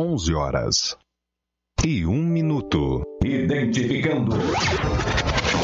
11 horas e um minuto. Identificando.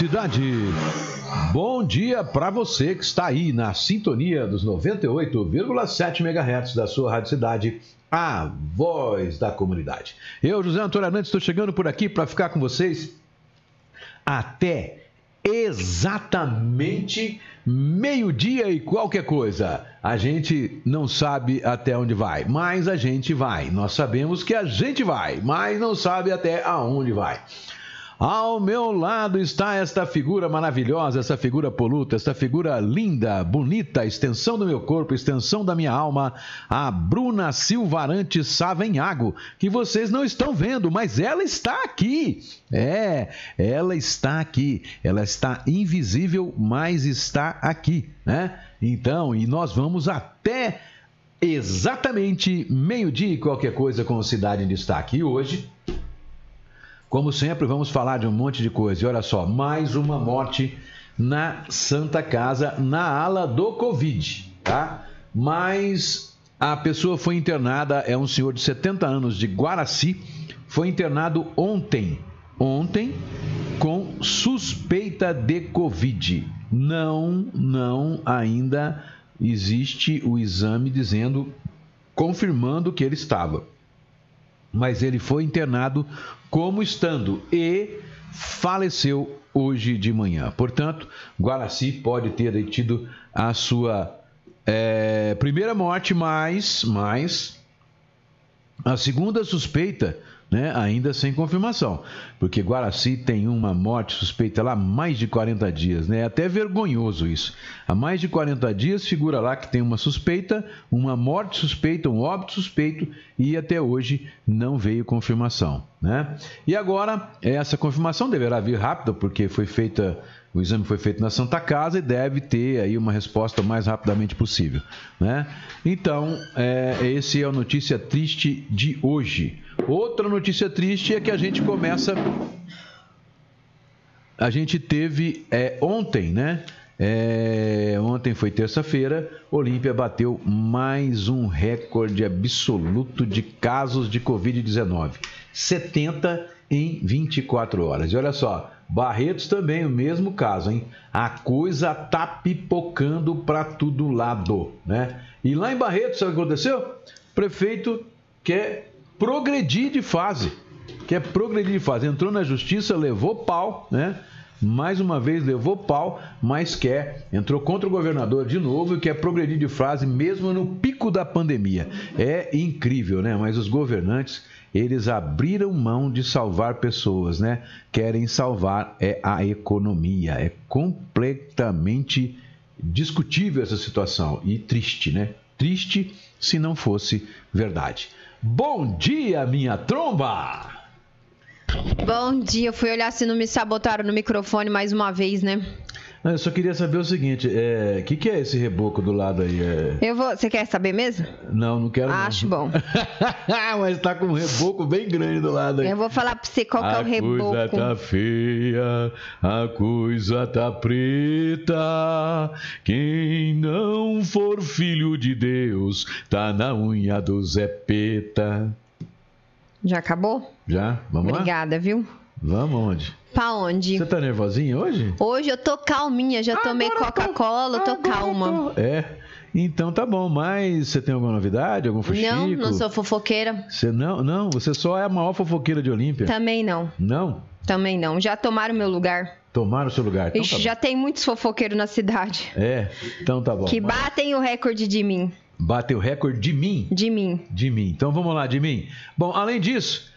cidade! Bom dia para você que está aí na sintonia dos 98,7 MHz da sua Rádio Cidade, a voz da comunidade. Eu, José Antônio Hernandes, estou chegando por aqui para ficar com vocês até exatamente meio-dia e qualquer coisa. A gente não sabe até onde vai, mas a gente vai. Nós sabemos que a gente vai, mas não sabe até aonde vai. Ao meu lado está esta figura maravilhosa, essa figura poluta, essa figura linda, bonita, extensão do meu corpo, extensão da minha alma, a Bruna Silvarante Savenhago, que vocês não estão vendo, mas ela está aqui. É, ela está aqui. Ela está invisível, mas está aqui, né? Então, e nós vamos até exatamente meio-dia e qualquer coisa com Cidade em Destaque. E hoje, como sempre, vamos falar de um monte de coisa. E olha só, mais uma morte na Santa Casa, na ala do Covid, tá? Mas a pessoa foi internada, é um senhor de 70 anos de Guaraci, foi internado ontem, ontem, com suspeita de Covid. Não, não ainda existe o exame dizendo, confirmando que ele estava mas ele foi internado como estando e faleceu hoje de manhã. Portanto, Guaraci pode ter tido a sua é, primeira morte, mas, mas a segunda suspeita né, ainda sem confirmação, porque Guaraci tem uma morte suspeita lá há mais de 40 dias, né? É até vergonhoso isso. Há mais de 40 dias figura lá que tem uma suspeita, uma morte suspeita, um óbito suspeito e até hoje não veio confirmação, né? E agora essa confirmação deverá vir rápida porque foi feita o exame foi feito na Santa Casa e deve ter aí uma resposta o mais rapidamente possível, né? Então, é, esse é a notícia triste de hoje. Outra notícia triste é que a gente começa. A gente teve é, ontem, né? É, ontem foi terça-feira, Olímpia bateu mais um recorde absoluto de casos de Covid-19. 70 em 24 horas. E olha só, Barretos também, o mesmo caso, hein? A coisa tá pipocando para todo lado, né? E lá em Barretos, sabe o que aconteceu? O prefeito quer progredir de fase. Quer progredir de fase. Entrou na justiça, levou pau, né? Mais uma vez levou pau, mas quer, entrou contra o governador de novo e quer progredir de frase mesmo no pico da pandemia. É incrível, né? Mas os governantes, eles abriram mão de salvar pessoas, né? Querem salvar é a economia. É completamente discutível essa situação e triste, né? Triste se não fosse verdade. Bom dia, minha tromba! Bom dia, fui olhar se não me sabotaram no microfone mais uma vez, né? Eu só queria saber o seguinte, o é, que, que é esse reboco do lado aí? É... Eu vou. Você quer saber mesmo? Não, não quero. Acho não. bom. Mas tá com um reboco bem grande do lado aí. Eu vou falar pra você qual a que é o reboco. A coisa tá feia, a coisa tá preta. Quem não for filho de Deus, tá na unha do Zé Peta. Já acabou? Já? Vamos Obrigada, lá? viu? Vamos onde? Pra onde? Você tá nervosinha hoje? Hoje eu tô calminha, já tomei Coca-Cola, tô calma. Tô... É. Então tá bom, mas você tem alguma novidade, algum fuxico? Não, não sou fofoqueira. Você não, não, você só é a maior fofoqueira de Olímpia. Também não. Não? Também não. Já tomaram meu lugar. Tomaram o seu lugar. Então Ixi, tá já tem muitos fofoqueiros na cidade. É, então tá bom. Que batem o recorde de mim. Bateu o recorde de mim? De mim. De mim. Então vamos lá, de mim. Bom, além disso,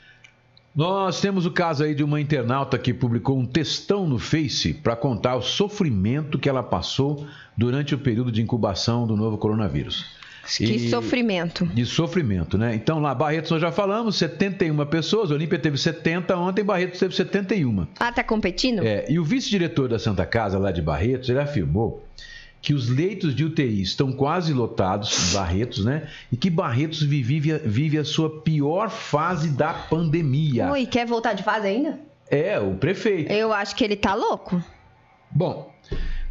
nós temos o caso aí de uma internauta que publicou um textão no Face para contar o sofrimento que ela passou durante o período de incubação do novo coronavírus. Que e... sofrimento. De sofrimento, né? Então lá, Barretos nós já falamos, 71 pessoas, Olímpia teve 70 ontem, Barretos teve 71. Ah, tá competindo? É, e o vice-diretor da Santa Casa lá de Barretos, ele afirmou que os leitos de UTI estão quase lotados, Barretos, né? E que Barretos vive, vive a sua pior fase da pandemia. Oi, quer voltar de fase ainda? É, o prefeito. Eu acho que ele tá louco. Bom,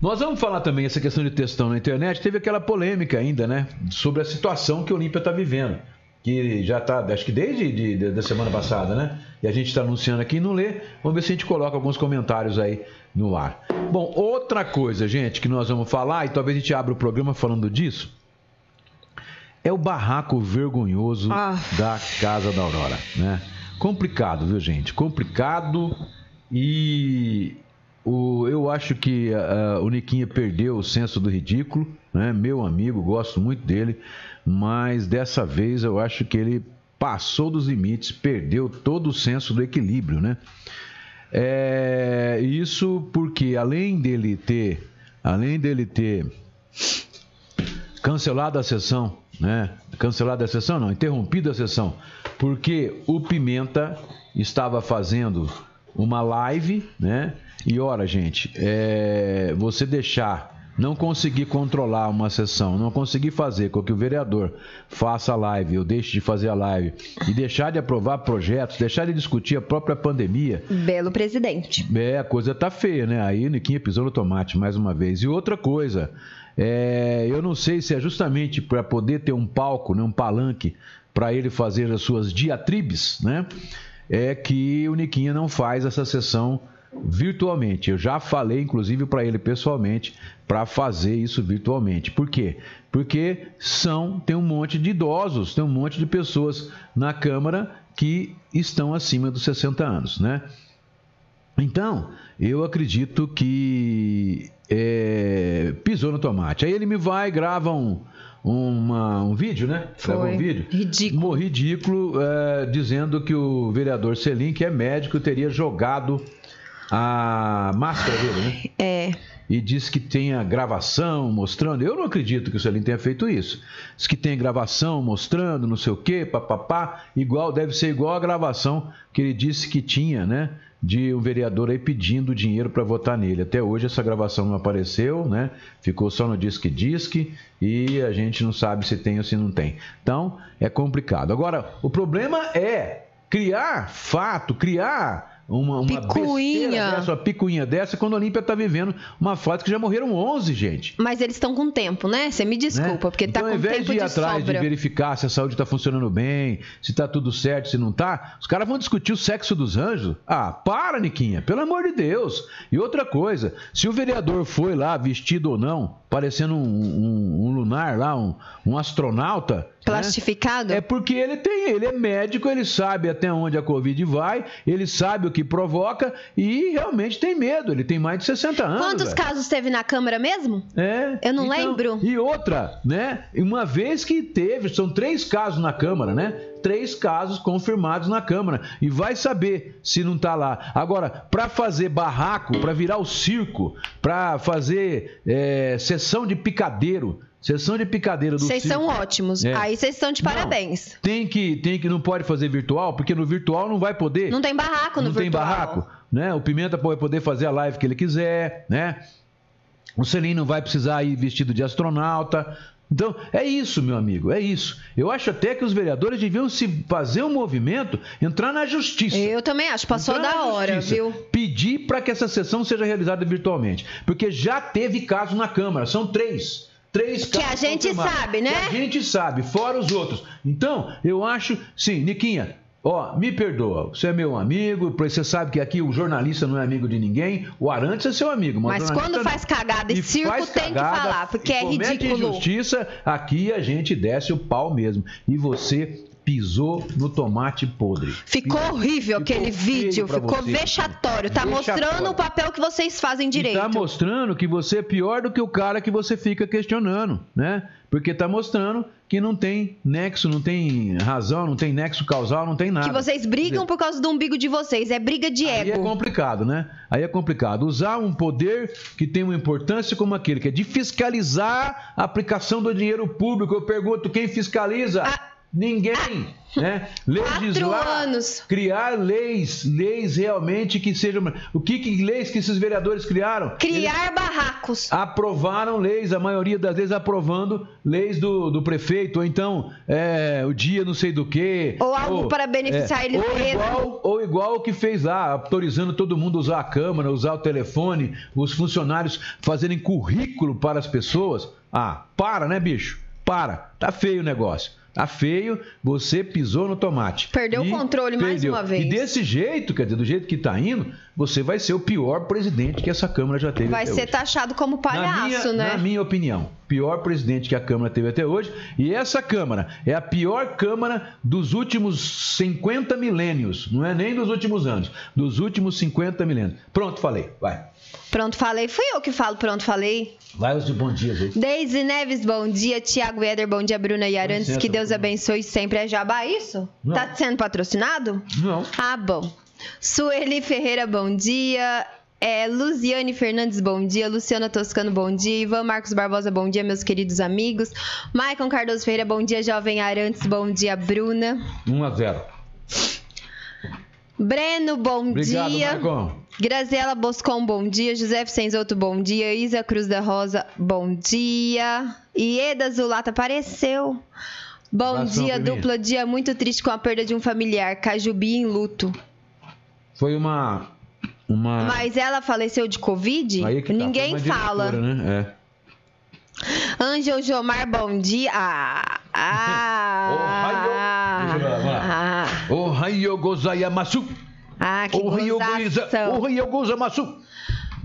nós vamos falar também essa questão de textão na internet. Teve aquela polêmica ainda, né? Sobre a situação que o Olímpia está vivendo que já está, acho que desde de, de, da semana passada, né? E a gente está anunciando aqui e não lê. Vamos ver se a gente coloca alguns comentários aí no ar. Bom, outra coisa, gente, que nós vamos falar, e talvez a gente abra o programa falando disso, é o barraco vergonhoso ah. da Casa da Aurora, né? Complicado, viu, gente? Complicado e o, eu acho que uh, o Niquinha perdeu o senso do ridículo, né? Meu amigo, gosto muito dele mas dessa vez eu acho que ele passou dos limites, perdeu todo o senso do equilíbrio, né? É, isso porque além dele ter, além dele ter cancelado a sessão, né? Cancelado a sessão, não, interrompido a sessão, porque o Pimenta estava fazendo uma live, né? E ora, gente, é, você deixar não conseguir controlar uma sessão, não conseguir fazer com que o vereador faça a live ou deixe de fazer a live e deixar de aprovar projetos, deixar de discutir a própria pandemia. Belo presidente. É, a coisa tá feia, né? Aí o Niquinha pisou no tomate mais uma vez. E outra coisa, é, eu não sei se é justamente para poder ter um palco, né, um palanque, para ele fazer as suas diatribes, né? É que o Niquinha não faz essa sessão virtualmente. Eu já falei, inclusive, para ele pessoalmente, para fazer isso virtualmente. Por quê? Porque são tem um monte de idosos, tem um monte de pessoas na Câmara que estão acima dos 60 anos, né? Então, eu acredito que é, pisou no tomate. Aí ele me vai, grava um, uma, um vídeo, né? Foi. Grava um vídeo. Ridículo. Um ridículo, é, dizendo que o vereador Selim, que é médico, teria jogado a máscara dele, né? É. E diz que tem a gravação mostrando. Eu não acredito que o Celim tenha feito isso. Diz que tem gravação mostrando, não sei o quê, papapá. Igual, deve ser igual a gravação que ele disse que tinha, né? De um vereador aí pedindo dinheiro para votar nele. Até hoje essa gravação não apareceu, né? Ficou só no disque disque e a gente não sabe se tem ou se não tem. Então é complicado. Agora, o problema é criar fato, criar uma, uma Picuinha. dessa, uma picuinha dessa, quando a Olímpia tá vivendo uma fase que já morreram 11, gente. Mas eles estão com tempo, né? Você me né? desculpa, porque tá então, com ao invés tempo de ir de atrás sobra. de verificar se a saúde está funcionando bem, se tá tudo certo, se não tá, os caras vão discutir o sexo dos anjos. Ah, para, Niquinha, pelo amor de Deus. E outra coisa, se o vereador foi lá vestido ou não, parecendo um, um- um lunar lá, um, um astronauta. né? Plastificado? É porque ele tem, ele é médico, ele sabe até onde a Covid vai, ele sabe o que provoca e realmente tem medo. Ele tem mais de 60 anos. Quantos velho. casos teve na Câmara mesmo? É. Eu não lembro. E outra, né? Uma vez que teve, são três casos na Câmara, né? Três casos confirmados na Câmara. E vai saber se não tá lá. Agora, para fazer barraco, para virar o circo, para fazer é, sessão de picadeiro, sessão de picadeiro do Vocês são ótimos. É. Aí vocês estão de Não. parabéns. Tem que, tem que, não pode fazer virtual, porque no virtual não vai poder. Não tem barraco no não tem virtual. barraco, né? O Pimenta vai poder fazer a live que ele quiser, né? O Celim não vai precisar ir vestido de astronauta. Então, é isso, meu amigo, é isso. Eu acho até que os vereadores deviam se fazer um movimento, entrar na justiça. Eu também acho, passou da hora, justiça, viu? Pedir para que essa sessão seja realizada virtualmente. Porque já teve caso na Câmara, são três. Três Que a gente sabe, né? Que a gente sabe, fora os outros. Então, eu acho, sim, Niquinha, ó, me perdoa, você é meu amigo, você sabe que aqui o jornalista não é amigo de ninguém, o Arantes é seu amigo. Mas jornalista quando faz cagada e circo, tem que falar, porque é ridículo. injustiça, aqui a gente desce o pau mesmo. E você pisou no tomate podre. Ficou horrível Ficou aquele vídeo, ficou você. vexatório. Tá Vexatório. mostrando o papel que vocês fazem direito. E tá mostrando que você é pior do que o cara que você fica questionando, né? Porque tá mostrando que não tem nexo, não tem razão, não tem nexo causal, não tem nada. Que vocês brigam por causa do umbigo de vocês. É briga de Aí é ego. complicado, né? Aí é complicado. Usar um poder que tem uma importância como aquele, que é de fiscalizar a aplicação do dinheiro público. Eu pergunto, quem fiscaliza? Ah. Ninguém, né? Legislar, anos. criar leis, leis realmente que sejam... O que, que leis que esses vereadores criaram? Criar barracos. aprovaram leis, a maioria das vezes aprovando leis do, do prefeito, ou então é, o dia não sei do que. Ou algo para beneficiar eles ou mesmos. igual, ou igual o que fez lá, autorizando todo mundo a usar a câmera, usar o telefone, os funcionários fazerem currículo para as pessoas. Ah, para, né, bicho? Para. Tá feio o negócio. Tá feio, você pisou no tomate. Perdeu o E controle mais uma vez. E desse jeito, quer dizer, do jeito que tá indo, você vai ser o pior presidente que essa Câmara já teve. Vai ser hoje taxado como palhaço, na minha, né? Na minha opinião, pior presidente que a Câmara teve até hoje. E essa Câmara é a pior Câmara dos últimos 50 milênios. Não é nem dos últimos anos, dos últimos 50 milênios. Pronto, falei. Vai. Pronto, falei. Fui eu que falo, pronto, falei. Vai os de bom dia, gente. Deise Neves, bom dia. Tiago Eder, bom dia. Bruna Arantes, licença, que Deus abençoe sempre. É jabá isso? Não. Tá sendo patrocinado? Não. Ah, bom. Sueli Ferreira, bom dia. É, Luziane Fernandes, bom dia. Luciana Toscano, bom dia. Ivan Marcos Barbosa, bom dia, meus queridos amigos. Maicon Cardoso Ferreira, bom dia. Jovem Arantes, bom dia. Bruna. 1 a 0. Breno, bom Obrigado, dia. Marcon. Graziela Boscon, bom dia. José Senzoto, bom dia. Isa Cruz da Rosa, bom dia. Ieda Zulata apareceu. Bom Abração, dia, dupla dia muito triste com a perda de um familiar. Cajubi em luto. Foi uma. uma... Mas ela faleceu de Covid? É tá, Ninguém fala. diretora, Né? É. Ângel Jomar, bom dia. Ah, ah, Ohio. Ah, Ohio gozaiamasu. ah, que Ohio goza- gozação. Ohio gozamasu.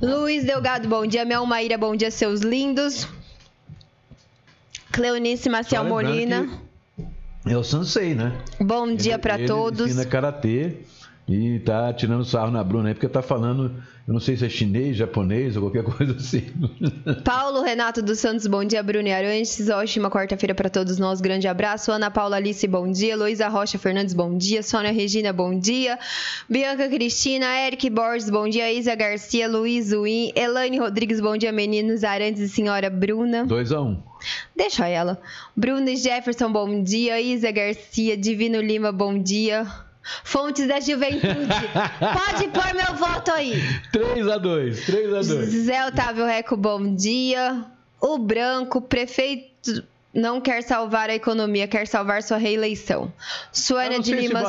Luiz Delgado, bom dia. Mel Maíra, bom dia, seus lindos. Cleonice Maciel Molina, É o Sansei, né? bom dia ele todos. ensina karatê e tá tirando sarro na Bruna aí, porque tá falando, eu não sei se é chinês, japonês ou qualquer coisa assim. Paulo Renato dos Santos, bom dia. Bruno e Arantes, ótima quarta-feira pra todos nós. Grande abraço. Ana Paula Alice, bom dia. Luísa Rocha Fernandes, bom dia. Sônia Regina, bom dia. Bianca Cristina, Eric Borges, bom dia. Isa Garcia, Luiz Win, Elaine Rodrigues, bom dia, meninos. Arantes e senhora Bruna. 2 a 1 um. Deixa ela. Bruno e Jefferson, bom dia. Isa Garcia, Divino Lima, bom dia. Fontes da Juventude. Pode pôr meu voto aí. 3 a 2 3 a 2 Zé Otávio Reco, bom dia. O Branco, prefeito. não quer salvar a economia, quer salvar sua reeleição. Suana de Lima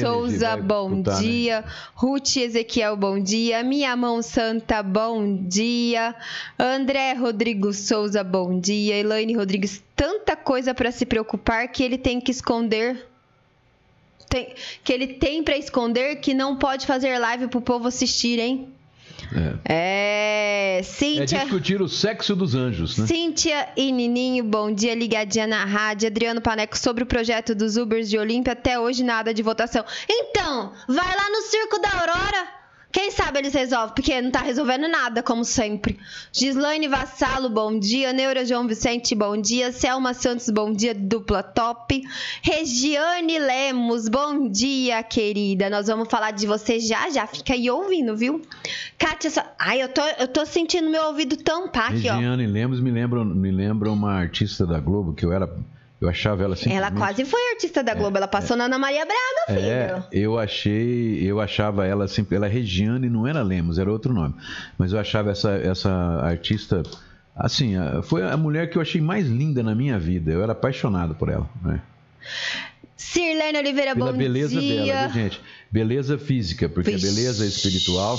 Souza, bom disputar, né? dia. Né? Ruth Ezequiel, bom dia. Minha mão santa, bom dia. André Rodrigo Souza, bom dia. Elaine Rodrigues, tanta coisa para se preocupar que ele tem que esconder tem, que ele tem para esconder que não pode fazer live pro povo assistir, hein? É. é Cíntia. É discutir o sexo dos anjos, né? Cíntia e Nininho, bom dia, ligadinha na rádio. Adriano Paneco sobre o projeto dos Ubers de Olímpia. Até hoje nada de votação. Então, vai lá no Circo da Aurora quem sabe eles resolvem, porque não tá resolvendo nada, como sempre. Gislaine Vassalo, bom dia. Neura João Vicente, bom dia. Selma Santos, bom dia. Dupla top. Regiane Lemos, bom dia, querida. Nós vamos falar de você já, já. Fica aí ouvindo, viu? Kátia, ai, eu tô, eu tô sentindo meu ouvido tampar aqui, Regiane ó. Regiane Lemos me lembra, me lembra uma artista da Globo que eu era eu achava ela simplesmente... Ela quase foi artista da Globo, é, ela passou é, na Ana Maria Braga, filho. É, eu achei, eu achava ela assim, ela é Regiane, não era Lemos, era outro nome. Mas eu achava essa, essa artista, assim, foi a mulher que eu achei mais linda na minha vida. Eu era apaixonado por ela, né? Sirlene Oliveira, Pela bom beleza dia. dela, viu, gente? Beleza física, porque a beleza espiritual,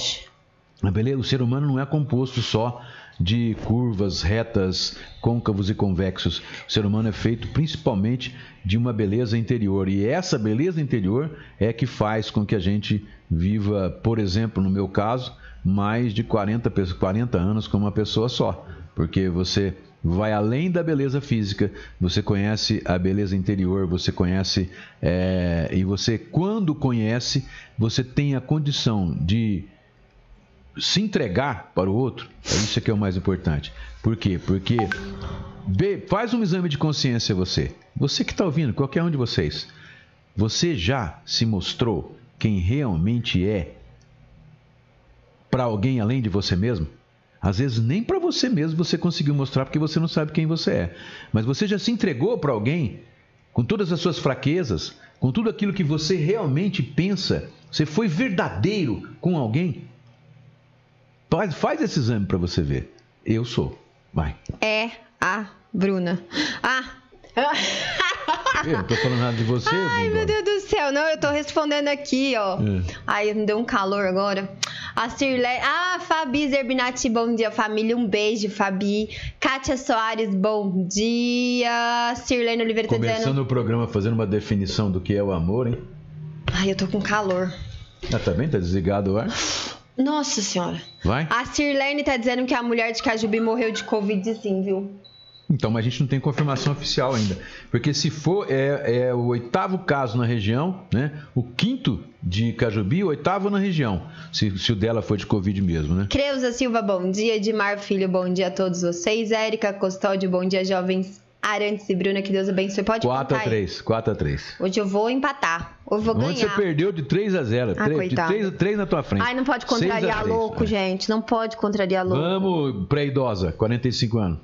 a beleza, o ser humano não é composto só de curvas, retas, côncavos e convexos. O ser humano é feito principalmente de uma beleza interior. E essa beleza interior é que faz com que a gente viva, por exemplo, no meu caso, mais de 40, 40 anos com uma pessoa só. Porque você vai além da beleza física, você conhece a beleza interior, você conhece, é, e você, quando conhece, você tem a condição de se entregar para o outro, é isso que é o mais importante. Por quê? Porque faz um exame de consciência você. Você que está ouvindo, qualquer um de vocês. Você já se mostrou quem realmente é para alguém além de você mesmo? Às vezes nem para você mesmo você conseguiu mostrar porque você não sabe quem você é. Mas você já se entregou para alguém com todas as suas fraquezas, com tudo aquilo que você realmente pensa. Você foi verdadeiro com alguém? Faz, faz esse exame para você ver. Eu sou. Vai. É a Bruna. Ah. Eu não tô falando nada de você, Ai, meu Deus do céu. Não, eu tô respondendo aqui, ó. É. Ai, me deu um calor agora. A Cirlé. Ah, Fabi Zerbinati, bom dia, família. Um beijo, Fabi. Kátia Soares, bom dia. Sirlene Oliveira tá Começando dizendo... o programa fazendo uma definição do que é o amor, hein? Ai, eu tô com calor. Ah, tá bem? Tá desligado o ar? Nossa senhora. Vai? A Sirlene tá dizendo que a mulher de Cajubi morreu de Covid sim, viu? Então, mas a gente não tem confirmação oficial ainda. Porque se for, é, é o oitavo caso na região, né? O quinto de Cajubi, o oitavo na região. Se, se o dela foi de Covid mesmo, né? Creuza Silva, bom dia. Edmar Filho, bom dia a todos vocês. Érica Custódio, bom dia, jovens Arantes e Bruna, que Deus abençoe. Pode 4 a 3, 4 a 3. Hoje eu vou empatar. Eu vou Onde ganhar. você perdeu de 3 a 0. Ah, 3, de 3, 3 na tua frente. Ai, não pode contrariar louco, é. gente. Não pode contrariar louco. Vamos, pré-idosa, 45 anos.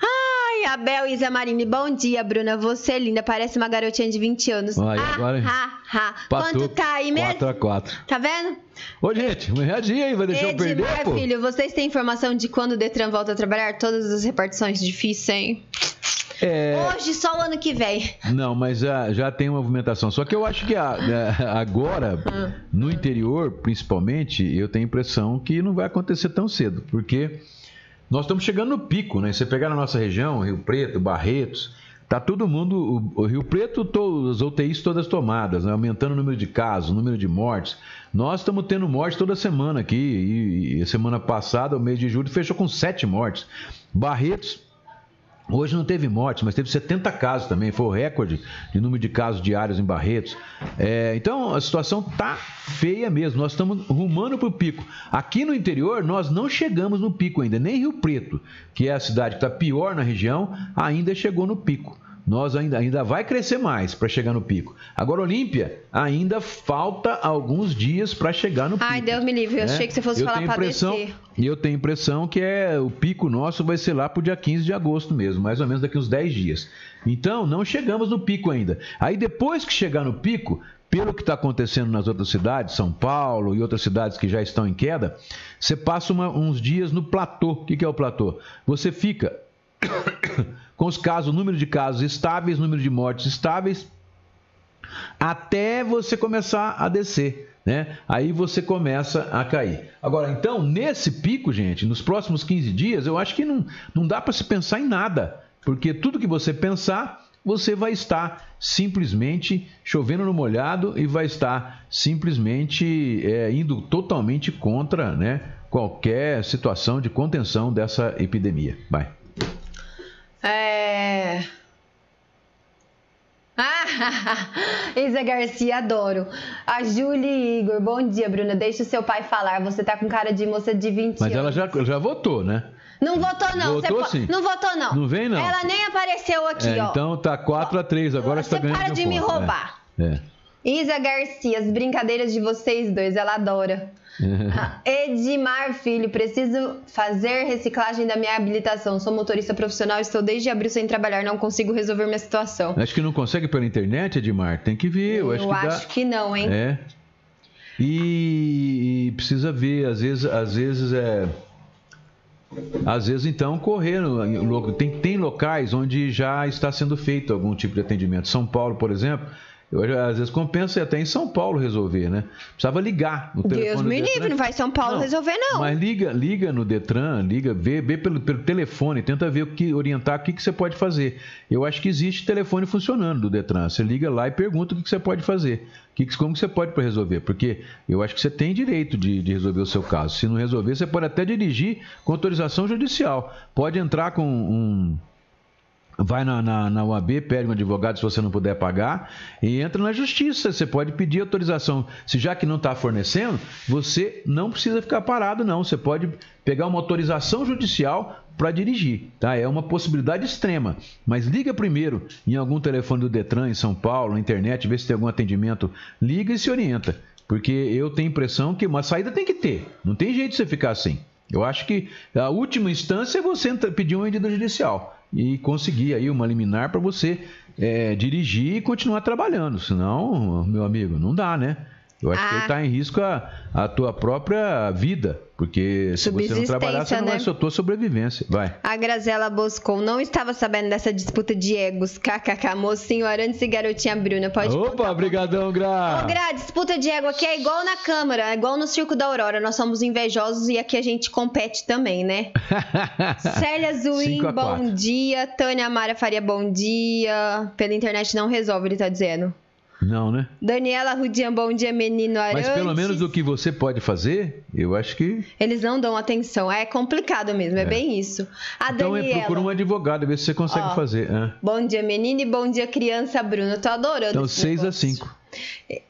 Ai, Abel e Isa Marini, bom dia, Bruna. Você é linda, parece uma garotinha de 20 anos. Ai, ah, agora... ha, ha. Quanto tá aí mesmo? 4 a 4. Tá vendo? Ô, gente, uma readinha aí, vai deixar Edmar, eu perder, pô. filho, vocês têm informação de quando o Detran volta a trabalhar? Todas as repartições difíceis, hein? É... Hoje, só o ano que vem. Não, mas já, já tem uma movimentação. Só que eu acho que a, a, agora, ah. no interior, principalmente, eu tenho a impressão que não vai acontecer tão cedo, porque nós estamos chegando no pico, né? Você pegar na nossa região, Rio Preto, Barretos, tá todo mundo, o, o Rio Preto, todos, as UTIs todas tomadas, né? aumentando o número de casos, o número de mortes. Nós estamos tendo morte toda semana aqui, e, e semana passada, o mês de julho, fechou com sete mortes. Barretos Hoje não teve morte, mas teve 70 casos também, foi o recorde de número de casos diários em Barretos. É, então a situação tá feia mesmo, nós estamos rumando para o pico. Aqui no interior nós não chegamos no pico ainda, nem Rio Preto, que é a cidade que está pior na região, ainda chegou no pico nós ainda, ainda vai crescer mais para chegar no pico. Agora, Olímpia, ainda falta alguns dias para chegar no pico. Ai, Deus me livre, eu né? achei que você fosse eu falar para descer. E eu tenho impressão que é, o pico nosso vai ser lá para o dia 15 de agosto mesmo, mais ou menos daqui uns 10 dias. Então, não chegamos no pico ainda. Aí, depois que chegar no pico, pelo que está acontecendo nas outras cidades, São Paulo e outras cidades que já estão em queda, você passa uma, uns dias no platô. O que, que é o platô? Você fica com os casos, número de casos estáveis, número de mortes estáveis, até você começar a descer. Né? Aí você começa a cair. Agora, então, nesse pico, gente, nos próximos 15 dias, eu acho que não, não dá para se pensar em nada, porque tudo que você pensar, você vai estar simplesmente chovendo no molhado e vai estar simplesmente é, indo totalmente contra né, qualquer situação de contenção dessa epidemia. Vai. É. Ah, Isa Garcia, adoro. A Julie Igor, bom dia, Bruna. Deixa o seu pai falar. Você tá com cara de moça de 20 Mas anos. ela já, já votou, né? Não votou, não. Votou, Você po- sim. Não votou, não. Não vem, não. Ela nem apareceu aqui, É, ó. então tá 4 a 3 agora Você você tá ganhando para de me ponto, é. roubar. É. Isa Garcia, as brincadeiras de vocês dois, ela adora. Ah, Edmar Filho, preciso fazer reciclagem da minha habilitação. Sou motorista profissional, estou desde abril sem trabalhar, não consigo resolver minha situação. Acho que não consegue pela internet, Edmar. Tem que ver. Eu, acho que acho que não, hein? É. E, e precisa ver, às vezes, às vezes é. Às vezes, então, correr. Tem, tem locais onde já está sendo feito algum tipo de atendimento. São Paulo, por exemplo, eu, às vezes compensa até em São Paulo resolver, né? Precisava ligar no telefone. Deus me livre, não vai São Paulo Não, resolver, não. Mas liga, liga no Detran, liga, vê, vê pelo, pelo telefone, tenta ver o que orientar o que, que você pode fazer. Eu acho que existe telefone funcionando do Detran. Você liga lá e pergunta o que, que você pode fazer. Que- como que você pode para resolver? Porque eu acho que você tem direito de, de resolver o seu caso. Se não resolver, você pode até dirigir com autorização judicial. Pode entrar com um. Vai na, na, na UAB, pede um advogado se você não puder pagar e entra na justiça. Você pode pedir autorização. Se já que não está fornecendo, você não precisa ficar parado, não. Você pode pegar uma autorização judicial para dirigir. Tá? É uma possibilidade extrema. Mas liga primeiro em algum telefone do Detran em São Paulo, na internet, vê se tem algum atendimento. Liga e se orienta. Porque eu tenho impressão que uma saída tem que ter. Não tem jeito de você ficar assim. Eu acho que a última instância é você pedir uma medida judicial e conseguir aí uma liminar para você é, dirigir e continuar trabalhando. Senão, meu amigo, não dá, né? Eu acho que Ah. está em risco a, a tua própria vida, porque se você não trabalhar, você não vai né? ser a tua sobrevivência. Vai. A Grazela Boscon não estava sabendo dessa disputa de egos. KKK, mocinho Arantes e garotinha Bruna. Pode Opa, brigadão, Gra! Ô, Gra, disputa de ego aqui é igual na Câmara, é igual no Circo da Aurora. Nós somos invejosos e aqui a gente compete também, né? Célia a bom dia. Tânia Mara Faria, bom dia. Pela internet não resolve, ele tá dizendo. Não, né? Daniela Rudian, bom dia, menino Arantes. Mas pelo menos o que você pode fazer, eu acho que. Eles não dão atenção, é complicado mesmo, é, bem isso. A Então é Daniela. procura um advogado, ver se você consegue Ó. fazer. né? Bom dia, menino, e bom dia, criança Bruna. Eu tô adorando Então, esse 6 a negócio. 5.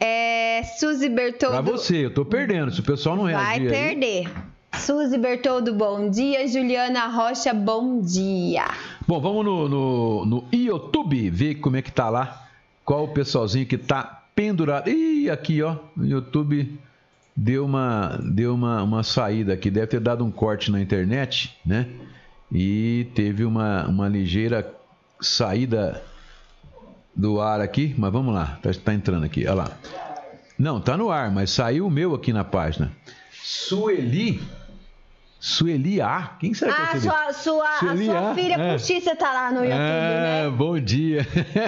É, Suzy Bertoldo. Pra você, eu tô perdendo. Se o pessoal não Vai reagir. aí- perder. Suzy Bertoldo, bom dia. Juliana Rocha, bom dia. Bom, vamos no, no, no YouTube ver como é que tá lá. Qual o pessoalzinho que tá pendurado. Ih, aqui, ó. O YouTube deu uma, deu uma, uma saída aqui. Deve ter dado um corte na internet, né? E teve uma, uma ligeira saída do ar aqui. Mas vamos lá. Tá, tá entrando aqui. Olha lá. Não, tá no ar, mas saiu o meu aqui na página. Sueli. Sueli A. Quem será que é Ah, Sueli? sua, sua, a Sueli, sua ah, filha é. postiça tá lá no YouTube, Ah, né? bom dia.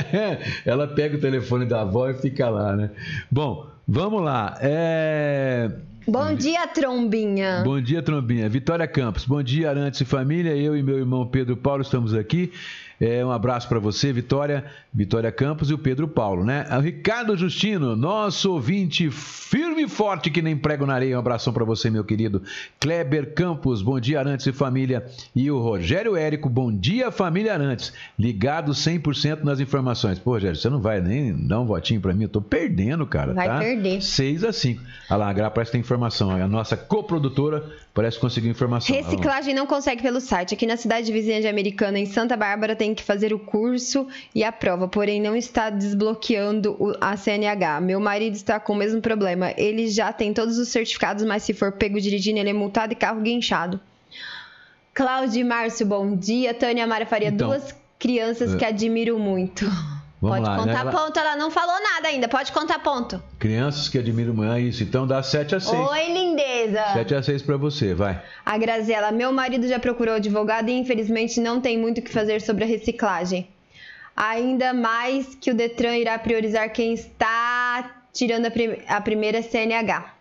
Ela pega o telefone da avó e fica lá, né? Bom, vamos lá. É... Bom dia, trombinha. Bom dia, Trombinha. Vitória Campos. Bom dia, Arantes e família. Eu e meu irmão Pedro Paulo estamos aqui. É, um abraço para você, Vitória, Vitória Campos e o Pedro Paulo, né? O Ricardo Justino, nosso ouvinte firme e forte que nem prego na areia. Um abração para você, meu querido. Kleber Campos, bom dia, Arantes e família. E o Rogério Érico, bom dia, família Arantes. Ligado 100% nas informações. Pô, Rogério, você não vai nem dar um votinho para mim? Eu tô perdendo, cara. Vai tá? perder. 6 a 5. Olha lá, a Gra parece que tem informação. A nossa coprodutora parece que conseguiu informação. Reciclagem não consegue pelo site. Aqui na cidade vizinha de Americana, em Santa Bárbara, tem que fazer o curso e a prova, porém não está desbloqueando a CNH. Meu marido está com o mesmo problema. Ele já tem todos os certificados, mas se for pego dirigindo, ele é multado e carro guinchado. Cláudio e Márcio, bom dia. Tânia Mara Faria, Então, duas crianças que admiro muito. Vamos Pode lá, contar né? Ponto, ela não falou nada ainda. Pode contar ponto. Crianças que admiram isso. Então dá 7 a 6. Oi, lindeza. 7 a 6 pra você, vai. A Graziela, meu marido já procurou advogado e infelizmente não tem muito o que fazer sobre a reciclagem. Ainda mais que o Detran irá priorizar quem está tirando a, prim- a primeira CNH.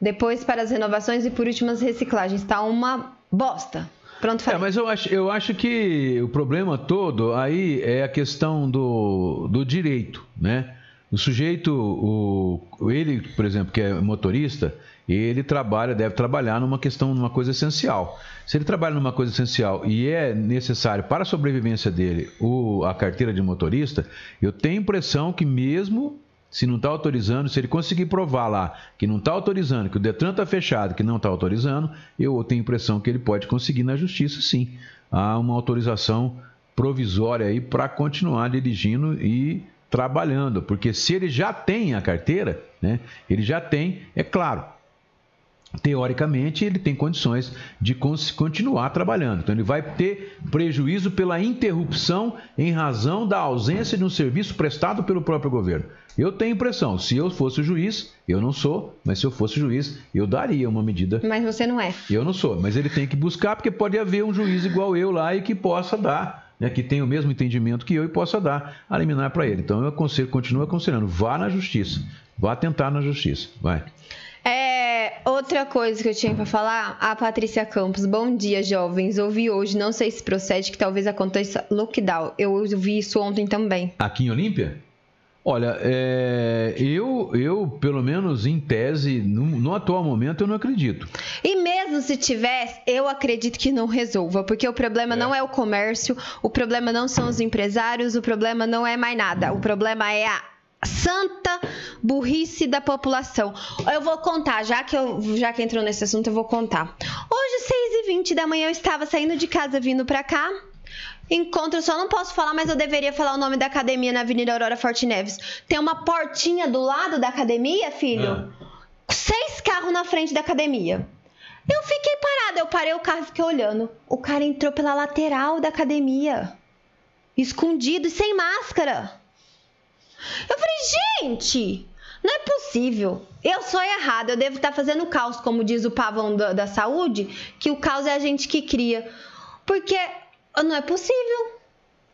Depois para as renovações e por último as reciclagens. Tá uma bosta. Pronto, É, falei. mas eu acho, eu acho que o problema todo aí é a questão do, do direito, né? O sujeito, o, ele, por exemplo, que é motorista, ele trabalha, deve trabalhar numa questão, numa coisa essencial. Se ele trabalha numa coisa essencial e é necessário para a sobrevivência dele o, a carteira de motorista, eu tenho impressão que mesmo se não está autorizando, se ele conseguir provar lá que não está autorizando, que o Detran está fechado, que não está autorizando, eu tenho a impressão que ele pode conseguir na justiça, sim. Há uma autorização provisória aí para continuar dirigindo e trabalhando, porque se ele já tem a carteira, né, ele já tem, é claro, teoricamente ele tem condições de continuar trabalhando. Então ele vai ter prejuízo pela interrupção em razão da ausência de um serviço prestado pelo próprio governo. Eu tenho impressão, se eu fosse o juiz, eu não sou, mas se eu fosse juiz, eu daria uma medida. Mas você não é. Eu não sou, mas ele tem que buscar porque pode haver um juiz igual eu lá e que possa dar, né, que tenha o mesmo entendimento que eu e possa dar a liminar para ele. Então eu aconselho, continuo aconselhando, vá na justiça, vá tentar na justiça, vai. É, outra coisa que eu tinha pra falar, a Patrícia Campos. Bom dia, jovens. Ouvi hoje, não sei se procede, que talvez aconteça lockdown. Eu ouvi isso ontem também. Aqui em Olímpia? Olha, é, eu, eu, pelo menos em tese, no, no atual momento, eu não acredito. E mesmo se tivesse, eu acredito que não resolva, porque o problema não é o comércio, o problema não são os empresários, o problema não é mais nada. O problema é a santa burrice da população. Eu vou contar, já que, eu, já que entrou nesse assunto, eu vou contar. Hoje, 6h20 da manhã, eu estava saindo de casa vindo pra cá. Encontro, só não posso falar, mas eu deveria falar o nome da academia na Avenida Aurora Forte Neves. Tem uma portinha do lado da academia, filho. Seis carros na frente da academia. Eu fiquei parada, eu parei o carro e fiquei olhando. O cara entrou pela lateral da academia, escondido e sem máscara. Eu falei, gente, não é possível. Eu sou errada, eu devo estar fazendo caos, como diz o pavão da, da saúde, que o caos é a gente que cria. Porque não é possível.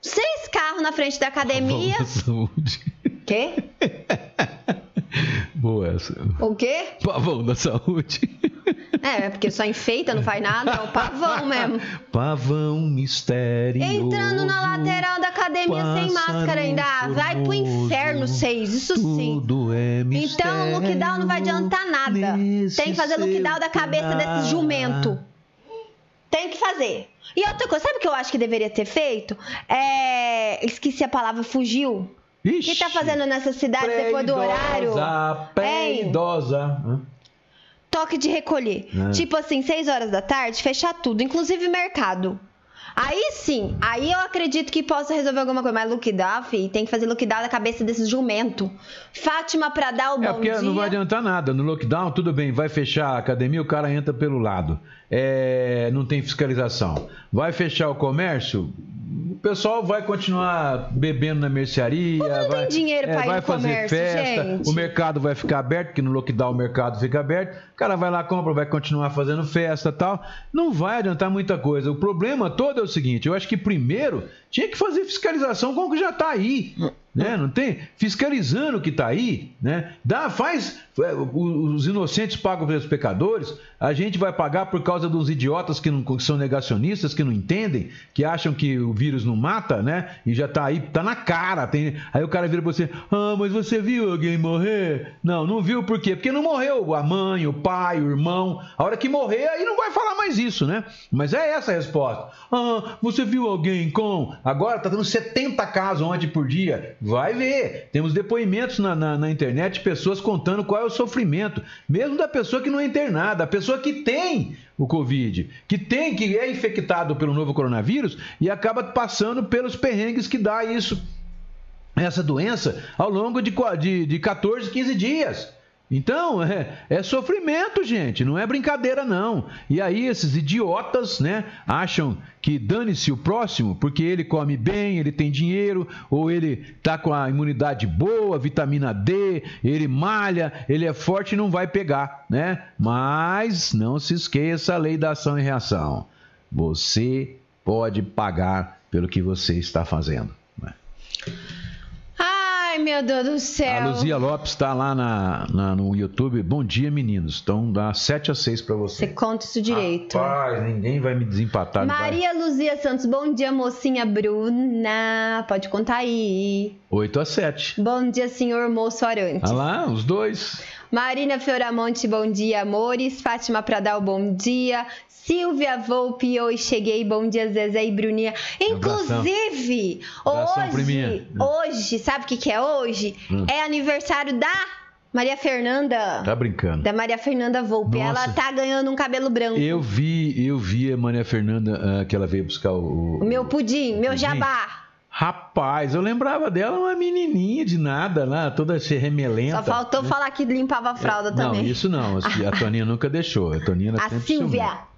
Seis carros na frente da academia. Pavão da saúde. Quê? Boa essa. O quê? Pavão da saúde. É, porque só enfeita, não faz nada, é o pavão mesmo. Pavão misterioso. Entrando na lateral da academia sem máscara ainda. Ah, Vai pro formoso, inferno, seis, isso sim. É mistério. Então, lockdown não vai adiantar nada. Tem que fazer lockdown da cabeça desses jumento. Tem que fazer. E outra coisa, sabe o que eu acho que deveria ter feito? É. Esqueci a palavra, fugiu. O que Ixi, tá fazendo nessa cidade depois do horário? Pré-idosa. Hã? Toque de recolher. É. Tipo assim, 6 horas da tarde, fechar tudo, inclusive mercado. Aí sim, aí eu acredito que possa resolver alguma coisa. Mas lockdown, fi, tem que fazer lockdown da cabeça desses jumento. Fátima pra dar o bom É porque dia. não vai adiantar nada. No lockdown, tudo bem, vai fechar a academia, o cara entra pelo lado. É, não tem fiscalização. Vai fechar o comércio, o pessoal vai continuar bebendo na mercearia. Não tem vai, dinheiro ir vai fazer comércio, festa. gente. O mercado vai ficar aberto, porque no lockdown o mercado fica aberto. O cara vai lá, compra, vai continuar fazendo festa tal. Não vai adiantar muita coisa. O problema todo é o seguinte: eu acho que primeiro tinha que fazer fiscalização com o que já está aí. Né? Não tem? Fiscalizando o que está aí, né? Dá, faz. é, Os inocentes pagam pelos pecadores, a gente vai pagar por causa dos idiotas que, não, que são negacionistas, que não entendem, que acham que o vírus não mata, né? E já está aí, tá na cara. Tem... Aí o cara vira pra você: Ah, mas você viu alguém morrer? Não, não viu por quê? Porque não morreu a mãe, o pai, o irmão. A hora que morrer, aí não vai falar mais isso, né? Mas é essa a resposta. Ah, você viu alguém com. Agora tá dando 70 casos ontem por dia. Vai ver. Temos depoimentos na, na, na internet pessoas contando qual é o sofrimento, mesmo da pessoa que não é internada, a pessoa que tem o Covid, que tem, que é infectado pelo novo coronavírus e acaba passando pelos perrengues que dá isso essa doença ao longo de, de, de 14, 15 dias. Então, é, é, sofrimento, gente, não é brincadeira, não. E aí, esses idiotas, né, acham que dane-se o próximo, porque ele come bem, ele tem dinheiro, ou ele tá com a imunidade boa, vitamina D, ele malha, ele é forte e não vai pegar, né? Mas não se esqueça a lei da ação e reação. Você pode pagar pelo que você está fazendo. Deus do céu. A Luzia Lopes está lá na, na, no YouTube. Bom dia, meninos. Então dá 7 a 6 para você. Você conta isso direito. Rapaz, ninguém vai me desempatar. Maria Luzia Santos, bom dia, mocinha Bruna. Pode contar aí. 8 a 7. Bom dia, senhor moço Arantes. Olha lá, os dois. Marina Fioramonte, bom dia, amores. Fátima Pradal, bom dia. Silvia Volpe, oi, cheguei. Bom dia, Zezé e Bruninha. Inclusive, Abração, hoje, hoje, sabe o que, que é hoje? Hum. É aniversário da Maria Fernanda. Tá brincando. Da Maria Fernanda Volpe. Nossa. Ela tá ganhando um cabelo branco. Eu vi, eu vi a Maria Fernanda ah, que ela veio buscar o. O meu pudim, meu Pudim? jabá. Rapaz, eu lembrava dela uma menininha de nada lá, toda se remelenta. Só faltou né? falar que limpava a fralda Não, também. isso não. A Toninha nunca deixou. A Toninha A Silvia. ciumenta.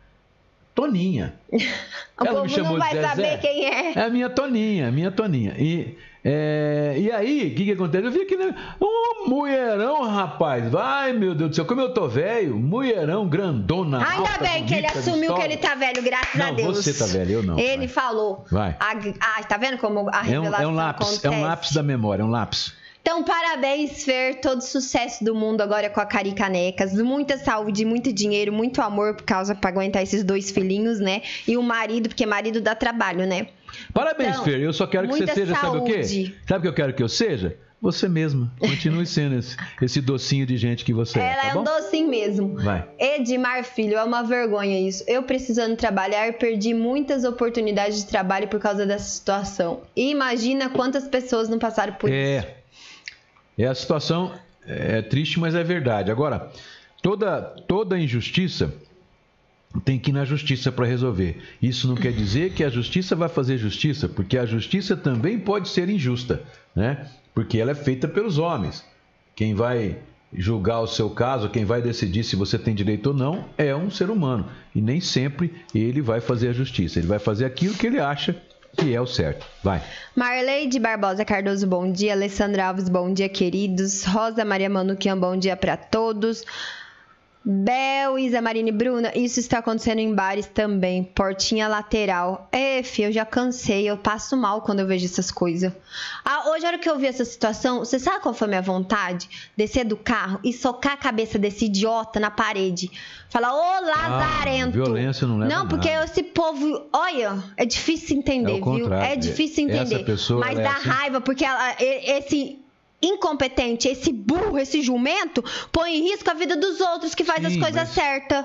Toninha. O Ela povo não vai Zezé. saber quem é. É a minha Toninha, a minha Toninha. E, é, e aí, o que, que acontece? Eu vi aqui, né? Um mulherão, rapaz. Vai, meu Deus do céu, como eu tô velho. Mulherão, grandona. Ainda alta, bem que ele assumiu que ele tá velho, graças Não, a Deus. você tá velho, eu não. Ele Vai. falou. Vai. Ah, tá vendo como a É um, revelação é um lápis, acontece? é um lápis da memória, é um lápis. Então, parabéns, Fer. Todo sucesso do mundo agora com a Cari Canecas. Muita saúde, muito dinheiro, muito amor por causa pra aguentar esses dois filhinhos, né? E o marido, porque marido dá trabalho, né? Parabéns, Então, Fer. Eu só quero que você seja, sabe o quê? saúde. Sabe o que eu quero que eu seja? Você mesma. Continue sendo esse, esse docinho de gente que você é, Ela tá é um docinho mesmo. Vai. Edmar Filho, é uma vergonha isso. Eu precisando trabalhar, perdi muitas oportunidades de trabalho por causa dessa situação. E imagina quantas pessoas não passaram por isso. É. A situação é triste, mas é verdade. Agora, toda toda injustiça tem que ir na justiça para resolver. Isso não quer dizer que a justiça vai fazer justiça, porque a justiça também pode ser injusta, né? Porque ela é feita pelos homens. Quem vai julgar o seu caso, quem vai decidir se você tem direito ou não, é um ser humano. E nem sempre ele vai fazer a justiça. Ele vai fazer aquilo que ele acha que é o certo. Vai. Marleide Barbosa Cardoso, bom dia. Alessandra Alves, bom dia, queridos. Rosa Maria Manuquian, bom dia para todos. Bel, Isa Marine Bruna, isso está acontecendo em bares também. Portinha lateral. É, fi, eu já cansei, eu passo mal quando eu vejo essas coisas. Ah, hoje, a hora que eu vi essa situação, você sabe qual foi a minha vontade? Descer do carro e socar a cabeça desse idiota na parede. Falar, ô Lazarento! violência não leva Não, porque nada. esse povo, olha, é difícil entender, É viu? É difícil entender. pessoa, mas é dá assim? raiva, porque ela- esse incompetente, esse burro, esse jumento, põe em risco a vida dos outros que faz Sim, as coisas certas.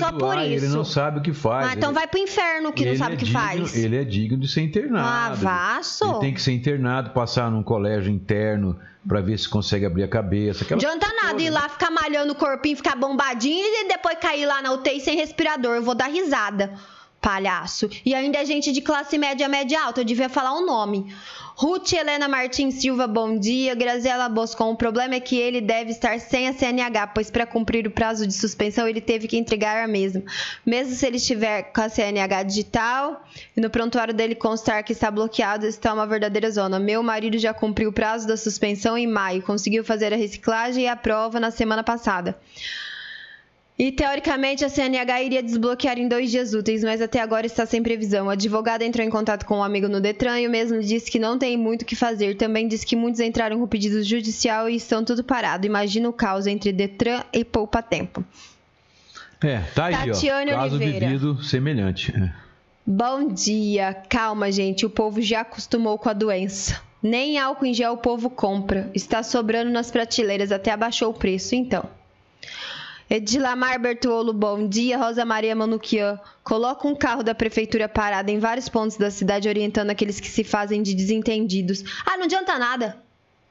Só por isso. Ele não sabe o que faz. Ah, então Ele- vai pro inferno que não sabe é o que digno- faz. Ele é digno de ser internado. Ah, vaso. Ele tem que ser internado, passar num colégio interno para ver se consegue abrir a cabeça. Aquela Não adianta nada ir lá ficar malhando o corpinho, ficar bombadinho e depois cair lá na UTI sem respirador. Eu vou dar risada. Palhaço. E ainda é gente de classe média, média alta. Eu devia falar o nome. Ruth Helena Martins Silva, bom dia. Graziela Boscon, o problema é que ele deve estar sem a CNH, pois para cumprir o prazo de suspensão ele teve que entregar a mesma. Mesmo se ele estiver com a CNH digital e no prontuário dele constar que está bloqueado, está uma verdadeira zona. Meu marido já cumpriu o prazo da suspensão em maio, conseguiu fazer a reciclagem e a prova na semana passada. E teoricamente a CNH iria desbloquear em dois dias úteis, mas até agora está sem previsão. O advogado entrou em contato com um amigo no Detran e o mesmo disse que não tem muito o que fazer. Também disse que muitos entraram com pedido judicial e estão tudo parado. Imagina o caos entre Detran e Poupa Tempo. É, tá aí, Tatiane ó. Caso Oliveira. vivido semelhante. É. Bom dia, calma, gente. O povo já acostumou com a doença. Nem álcool em gel o povo compra. Está sobrando nas prateleiras, até abaixou o preço, então. Edilamar Bertuolo, bom dia. Rosa Maria Manuquian, coloca um carro da prefeitura parado em vários pontos da cidade, orientando aqueles que se fazem de desentendidos. Ah, não adianta nada.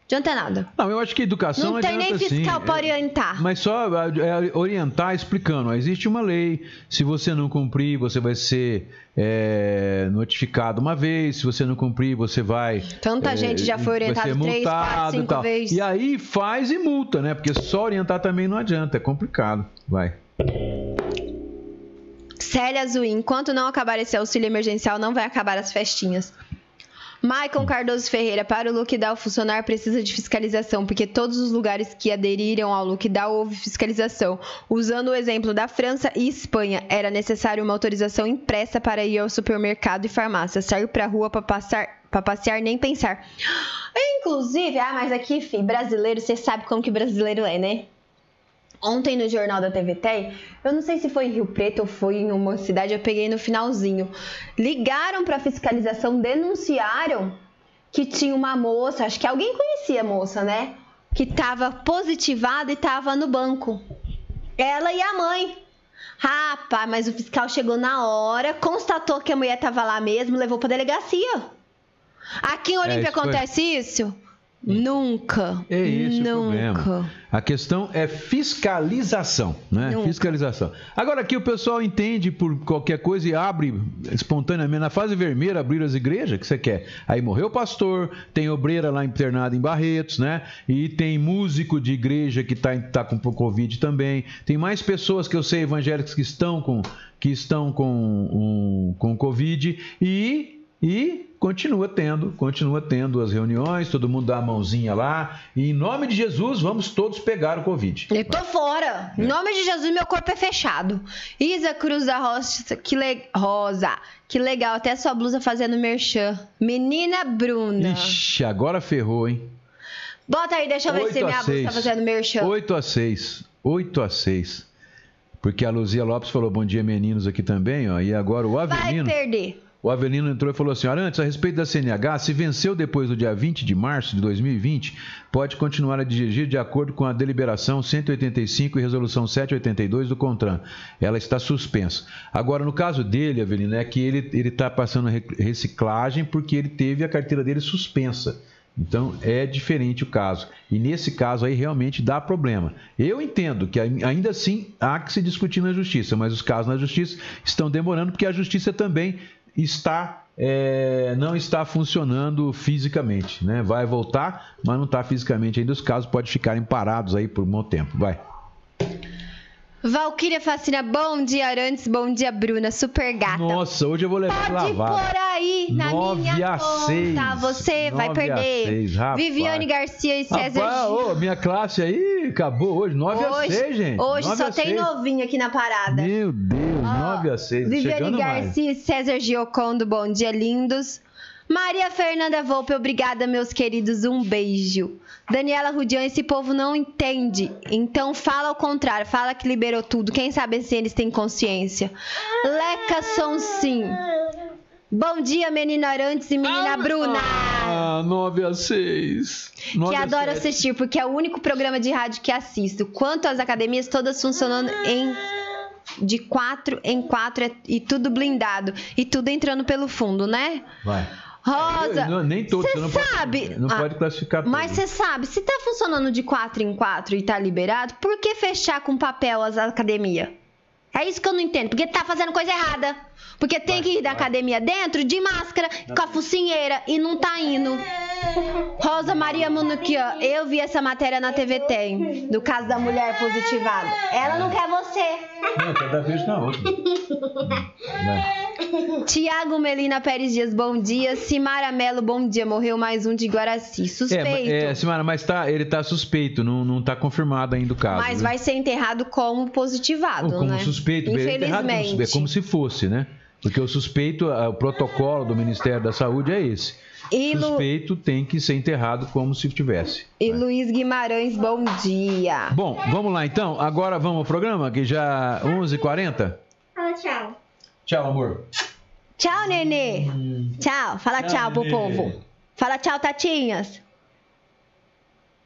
Adianta nada. Não, eu acho que educação Não tem nem fiscal pra É, orientar. Mas só é, orientar explicando. existe uma lei. Se você não cumprir, você vai ser é, notificado uma vez. Se você não cumprir, você vai. Tanta é, gente já foi ser três, quatro, cinco vezes. E aí faz e multa, né? Porque só orientar também não adianta. É complicado. Vai. Célia Azul, enquanto não acabar esse auxílio emergencial, não vai acabar as festinhas. Maicon Cardoso Ferreira, para o lockdown funcionar precisa de fiscalização, porque todos os lugares que aderiram ao lockdown houve fiscalização. Usando o exemplo da França e Espanha, era necessário uma autorização impressa para ir ao supermercado e farmácia, sair pra rua para passar para passear nem pensar. Inclusive, ah, mas aqui, fi, brasileiro, você sabe como que brasileiro é, né? Ontem no Jornal da TVT, eu não sei se foi em Rio Preto ou foi em uma cidade, eu peguei no finalzinho. Ligaram para fiscalização, denunciaram que tinha uma moça, acho que alguém conhecia a moça, né? Que estava positivada e estava no banco. Ela e a mãe. Rapaz, mas o fiscal chegou na hora, constatou que a mulher estava lá mesmo, levou para delegacia. Aqui em Olímpia isso foi- acontece isso? Nunca. É esse o Nunca. problema. A questão é fiscalização, né? Nunca. Fiscalização. Agora aqui o pessoal entende por qualquer coisa e abre espontaneamente. Na fase vermelha abriram as igrejas, que você quer? Aí morreu o pastor, tem obreira lá internada em Barretos, né? E tem músico de igreja que está tá com Covid também. Tem mais pessoas que eu sei evangélicos que estão com que estão com, um, com Covid e e continua tendo, continua tendo as reuniões, todo mundo dá a mãozinha lá. E em nome de Jesus, vamos todos pegar o Covid. Eu tô fora. Em nome de Jesus, meu corpo é fechado. Isa Cruz da que le... Rosa. Que legal, até sua blusa fazendo merchan. Menina Bruna. Ixi, agora ferrou, hein? Bota aí, deixa eu ver se 8 a minha blusa tá 6. fazendo merchan. 8 a 6. 8 a 6. Porque a Luzia Lopes falou bom dia, meninos, aqui também, ó. E agora o Vai Avelino. perder. O Avelino entrou e falou assim: olha, antes, a respeito da CNH, se venceu depois do dia 20 de março de 2020, pode continuar a dirigir de acordo com a deliberação 185 e resolução 782 do CONTRAN. Ela está suspensa. Agora, no caso dele, Avelino, é que ele está passando re- reciclagem porque ele teve a carteira dele suspensa. Então é diferente o caso. E nesse caso aí realmente dá problema. Eu entendo que ai- ainda assim há que se discutir na justiça, mas os casos na justiça estão demorando porque a justiça também está é, não está funcionando fisicamente, né? Vai voltar, mas não está fisicamente ainda. Os casos podem ficarem parados aí por um bom tempo. Vai. Valquíria Fascina, bom dia, Arantes. Bom dia, Bruna. Super gata. Nossa, hoje eu vou levar Pode lavada. pôr aí na minha a conta. seis. Você vai a perder. seis. Viviane Garcia e César Rapaz, Gil. ô, minha classe aí acabou hoje, 9 a Hoje, 6, gente. hoje 9 só a tem 6. novinho aqui na parada. Meu Deus, 9 a 6. Viviane chegando mais. Garcia e César Giocondo, bom dia, lindos. Maria Fernanda Volpe, obrigada, meus queridos, um beijo. Daniela Rudian, esse povo não entende, então fala ao contrário, fala que liberou tudo, quem sabe se eles têm consciência. Leca Sonsim, bom dia, menina Arantes e menina Bruna. Ah, 9 a 6. 9 que a adoro 7. assistir, porque é o único programa de rádio que assisto. Quanto às academias, todas funcionando em de quatro em quatro é- e tudo blindado e tudo entrando pelo fundo, né? Vai. Rosa, não, nem todos, cê você não pode- sabe? não Ah, pode classificar Mas você sabe, se tá funcionando de quatro em quatro e tá liberado, por que fechar com papel as academias? É isso que eu não entendo, porque tá fazendo coisa errada. Porque tem que ir da academia dentro de máscara, com a focinheira e não tá indo. Rosa Maria Munuquian, eu vi essa matéria na TV Tem, do caso da mulher positivada. Ela não quer você. Não, cada vez na outra. Vai. Tiago Melina Pérez Dias, bom dia. Simara Melo, bom dia. Morreu mais um de Guaraci. Suspeito. É, é, Simara, mas tá, ele tá suspeito, não, não tá confirmado ainda o caso. Mas viu? vai ser enterrado como positivado, como né? suspeito, ele é errado como Infelizmente. suspeito, é como se fosse, né? Porque o suspeito, o protocolo do Ministério da Saúde é esse. E, Lu- Suspeito tem que ser enterrado como se tivesse. e Luiz Guimarães, bom dia. Bom, vamos lá então. Agora vamos ao programa, que já 11h40. Fala tchau. Tchau, amor. Tchau, Nenê. Tchau. Fala tchau, pro Nenê. povo. Fala tchau, Tatinhas.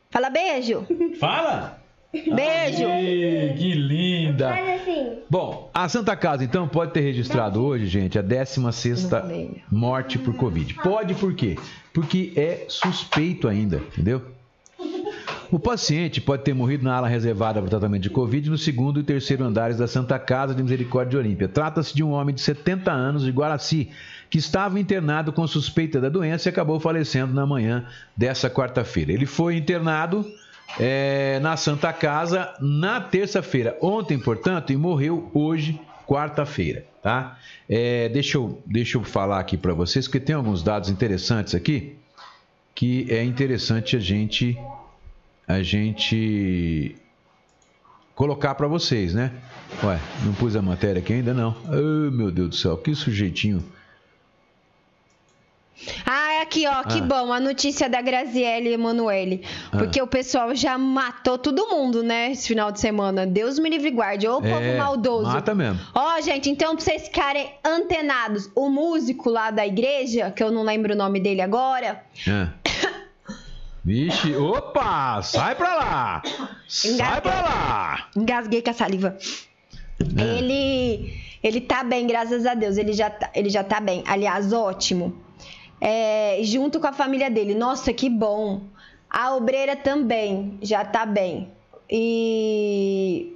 Fala beijo. Fala! Beijo. Ih, que linda! Assim. Bom, a Santa Casa, então, pode ter registrado hoje, gente, a 16 Não falei. morte por Covid. Pode por quê? Porque é suspeito ainda, entendeu? O paciente pode ter morrido na ala reservada para tratamento de Covid no segundo e terceiro andares da Santa Casa de Misericórdia de Olímpia. Trata-se de um homem de 70 anos de Guaraci, que estava internado com suspeita da doença e acabou falecendo na manhã dessa quarta-feira. Ele foi internado é, na Santa Casa na terça-feira, ontem, portanto, e morreu hoje, quarta-feira, tá? É, deixa, eu, deixa eu falar aqui para vocês, que tem alguns dados interessantes aqui, que é interessante a gente, a gente colocar para vocês, né? Ué, não pus a matéria aqui ainda não. Oh, meu Deus do céu, que sujeitinho. Ah, aqui, ó, que Ah. bom, a notícia da Graziele Emanuele. Porque o pessoal já matou todo mundo, né, esse final de semana. Deus me livre guarde. Ô, povo É, maldoso. mata mesmo. Ó, gente, então pra vocês ficarem antenados, o músico lá da igreja, que eu não lembro o nome dele agora, É. Vixe, opa, sai pra lá! Sai Engasguei. pra lá! engasguei com a saliva. É. Ele, ele tá bem, graças a Deus. Ele já tá, ele já tá bem. Aliás, ótimo. É, junto com a família dele. Nossa, que bom. A obreira também já tá bem. E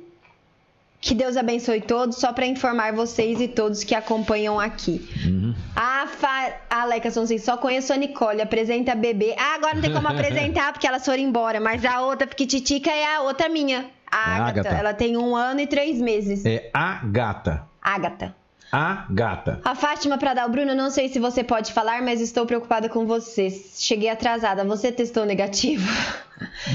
que Deus abençoe todos. Só para informar vocês e todos que acompanham aqui. Uhum. A, Fa... a Aleca Sonsen só conheço a Nicole, apresenta a bebê. Ah, agora não tem como apresentar porque elas foram embora, mas a outra piquititica é a outra minha. A É a Agatha. Agatha. Ela tem um ano e três meses. É a gata. Agatha. A gata. A Fátima Pradal, Bruno, não sei se você pode falar, mas estou preocupada com você. Cheguei atrasada. Você testou negativo?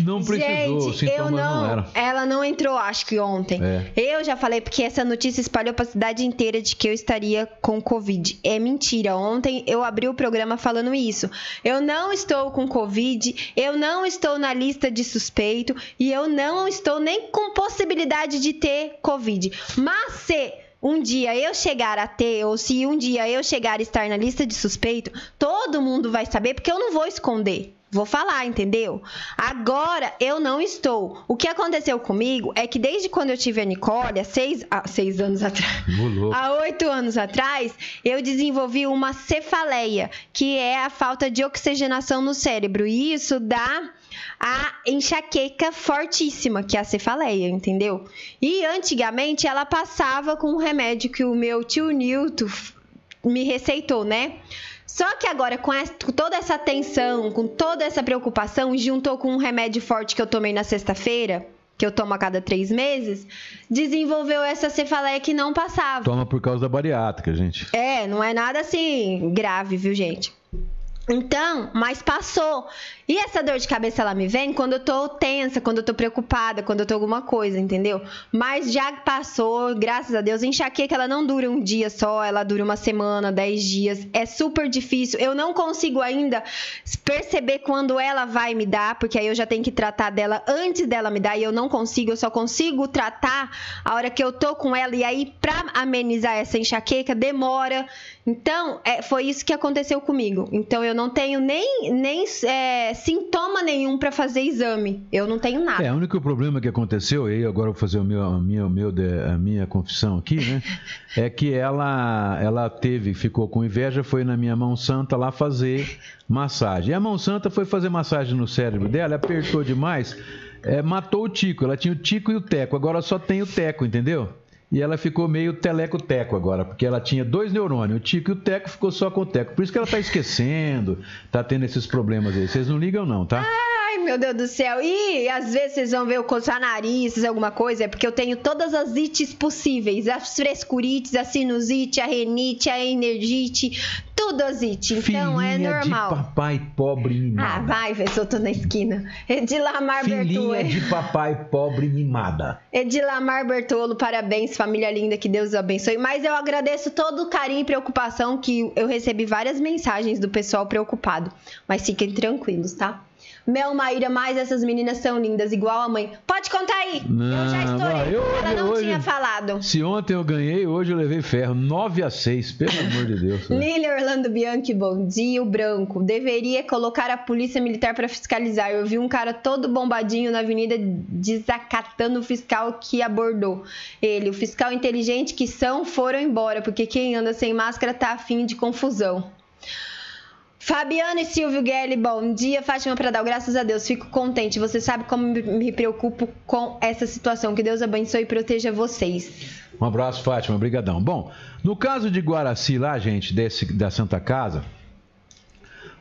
Não precisou, Gente, eu não, não. Ela não entrou, acho que ontem. É. Eu já falei porque essa notícia espalhou pra cidade inteira de que eu estaria com Covid. É mentira. Ontem eu abri o programa falando isso. Eu não estou com Covid, eu não estou na lista de suspeito e eu não estou nem com possibilidade de ter Covid. Mas se um dia eu chegar a ter, ou se um dia eu chegar a estar na lista de suspeito, todo mundo vai saber, porque eu não vou esconder. Vou falar, entendeu? Agora eu não estou. O que aconteceu comigo é que desde quando eu tive a Nicole, há seis, há seis anos atrás, louco. há oito anos atrás, eu desenvolvi uma cefaleia, que é a falta de oxigenação no cérebro. E isso dá a enxaqueca fortíssima, que é a cefaleia, entendeu? E antigamente ela passava com um remédio que o meu tio Nilton me receitou, né? Só que agora, com, essa- com toda essa tensão, com toda essa preocupação, juntou com um remédio forte que eu tomei na sexta-feira, que eu tomo a cada três meses, desenvolveu essa cefaleia que não passava. Toma por causa da bariátrica, gente. É, não é nada assim grave, viu, gente? Então, mas passou. E essa dor de cabeça ela me vem quando eu tô tensa, quando eu tô preocupada, quando eu tô alguma coisa, entendeu? Mas já passou, graças a Deus. Enxaqueca ela não dura um dia só, ela dura uma semana, dez dias. É super difícil. Eu não consigo ainda perceber quando ela vai me dar, porque aí eu já tenho que tratar dela antes dela me dar e eu não consigo, eu só consigo tratar a hora que eu tô com ela e aí pra amenizar essa enxaqueca demora. Então, é, foi isso que aconteceu comigo. Então, eu não tenho nem, nem é, sintoma nenhum pra fazer exame. Eu não tenho nada. É, o único problema que aconteceu, e agora eu vou fazer o meu, a, minha, o meu a minha confissão aqui, né? É que ela, ela teve, ficou com inveja, foi na minha mão santa lá fazer massagem. E a mão santa foi fazer massagem no cérebro dela, apertou demais, é, matou o tico. Ela tinha o tico e o teco, agora só tem o teco, entendeu? E ela ficou meio teleco-teco agora, porque ela tinha dois neurônios, o tico e o teco ficou só com o teco. Por isso que ela tá esquecendo, tá tendo esses problemas aí. Vocês não ligam não, tá? Ai, meu Deus do céu. E às vezes vocês vão ver eu coçar nariz, alguma coisa, é porque eu tenho todas as ites possíveis: as frescurites, a sinusite, a renite, a energite, tudo as ites. Então é Filhinha normal. de papai pobre Ah, mimada. vai, ver se eu tô na esquina. Edilamar Filhinha Bertolo. de papai pobre mimada. Edilamar Bertolo, parabéns, família linda, que Deus abençoe. Mas eu agradeço todo o carinho e preocupação que eu recebi várias mensagens do pessoal preocupado. Mas fiquem tranquilos, tá? Mel Maíra, mais essas meninas são lindas, igual a mãe. Pode contar aí. eu já Não, estourei. eu- Ela não hoje- tinha falado. Se ontem eu ganhei, hoje eu levei ferro. 9 a 6, pelo amor de Deus. né? Lili Orlando Bianchi, bom dia. O Branco deveria colocar a polícia militar para fiscalizar. Eu vi um cara todo bombadinho na avenida desacatando o fiscal que abordou ele. O fiscal inteligente que são foram embora, porque quem anda sem máscara tá afim de confusão. Fabiana e Silvio Guelli, bom dia. Fátima Pradal, graças a Deus, fico contente. Você sabe como me preocupo com essa situação. Que Deus abençoe e proteja vocês. Um abraço, Fátima, obrigadão. Bom, no caso de Guaraci lá, gente, desse, da Santa Casa,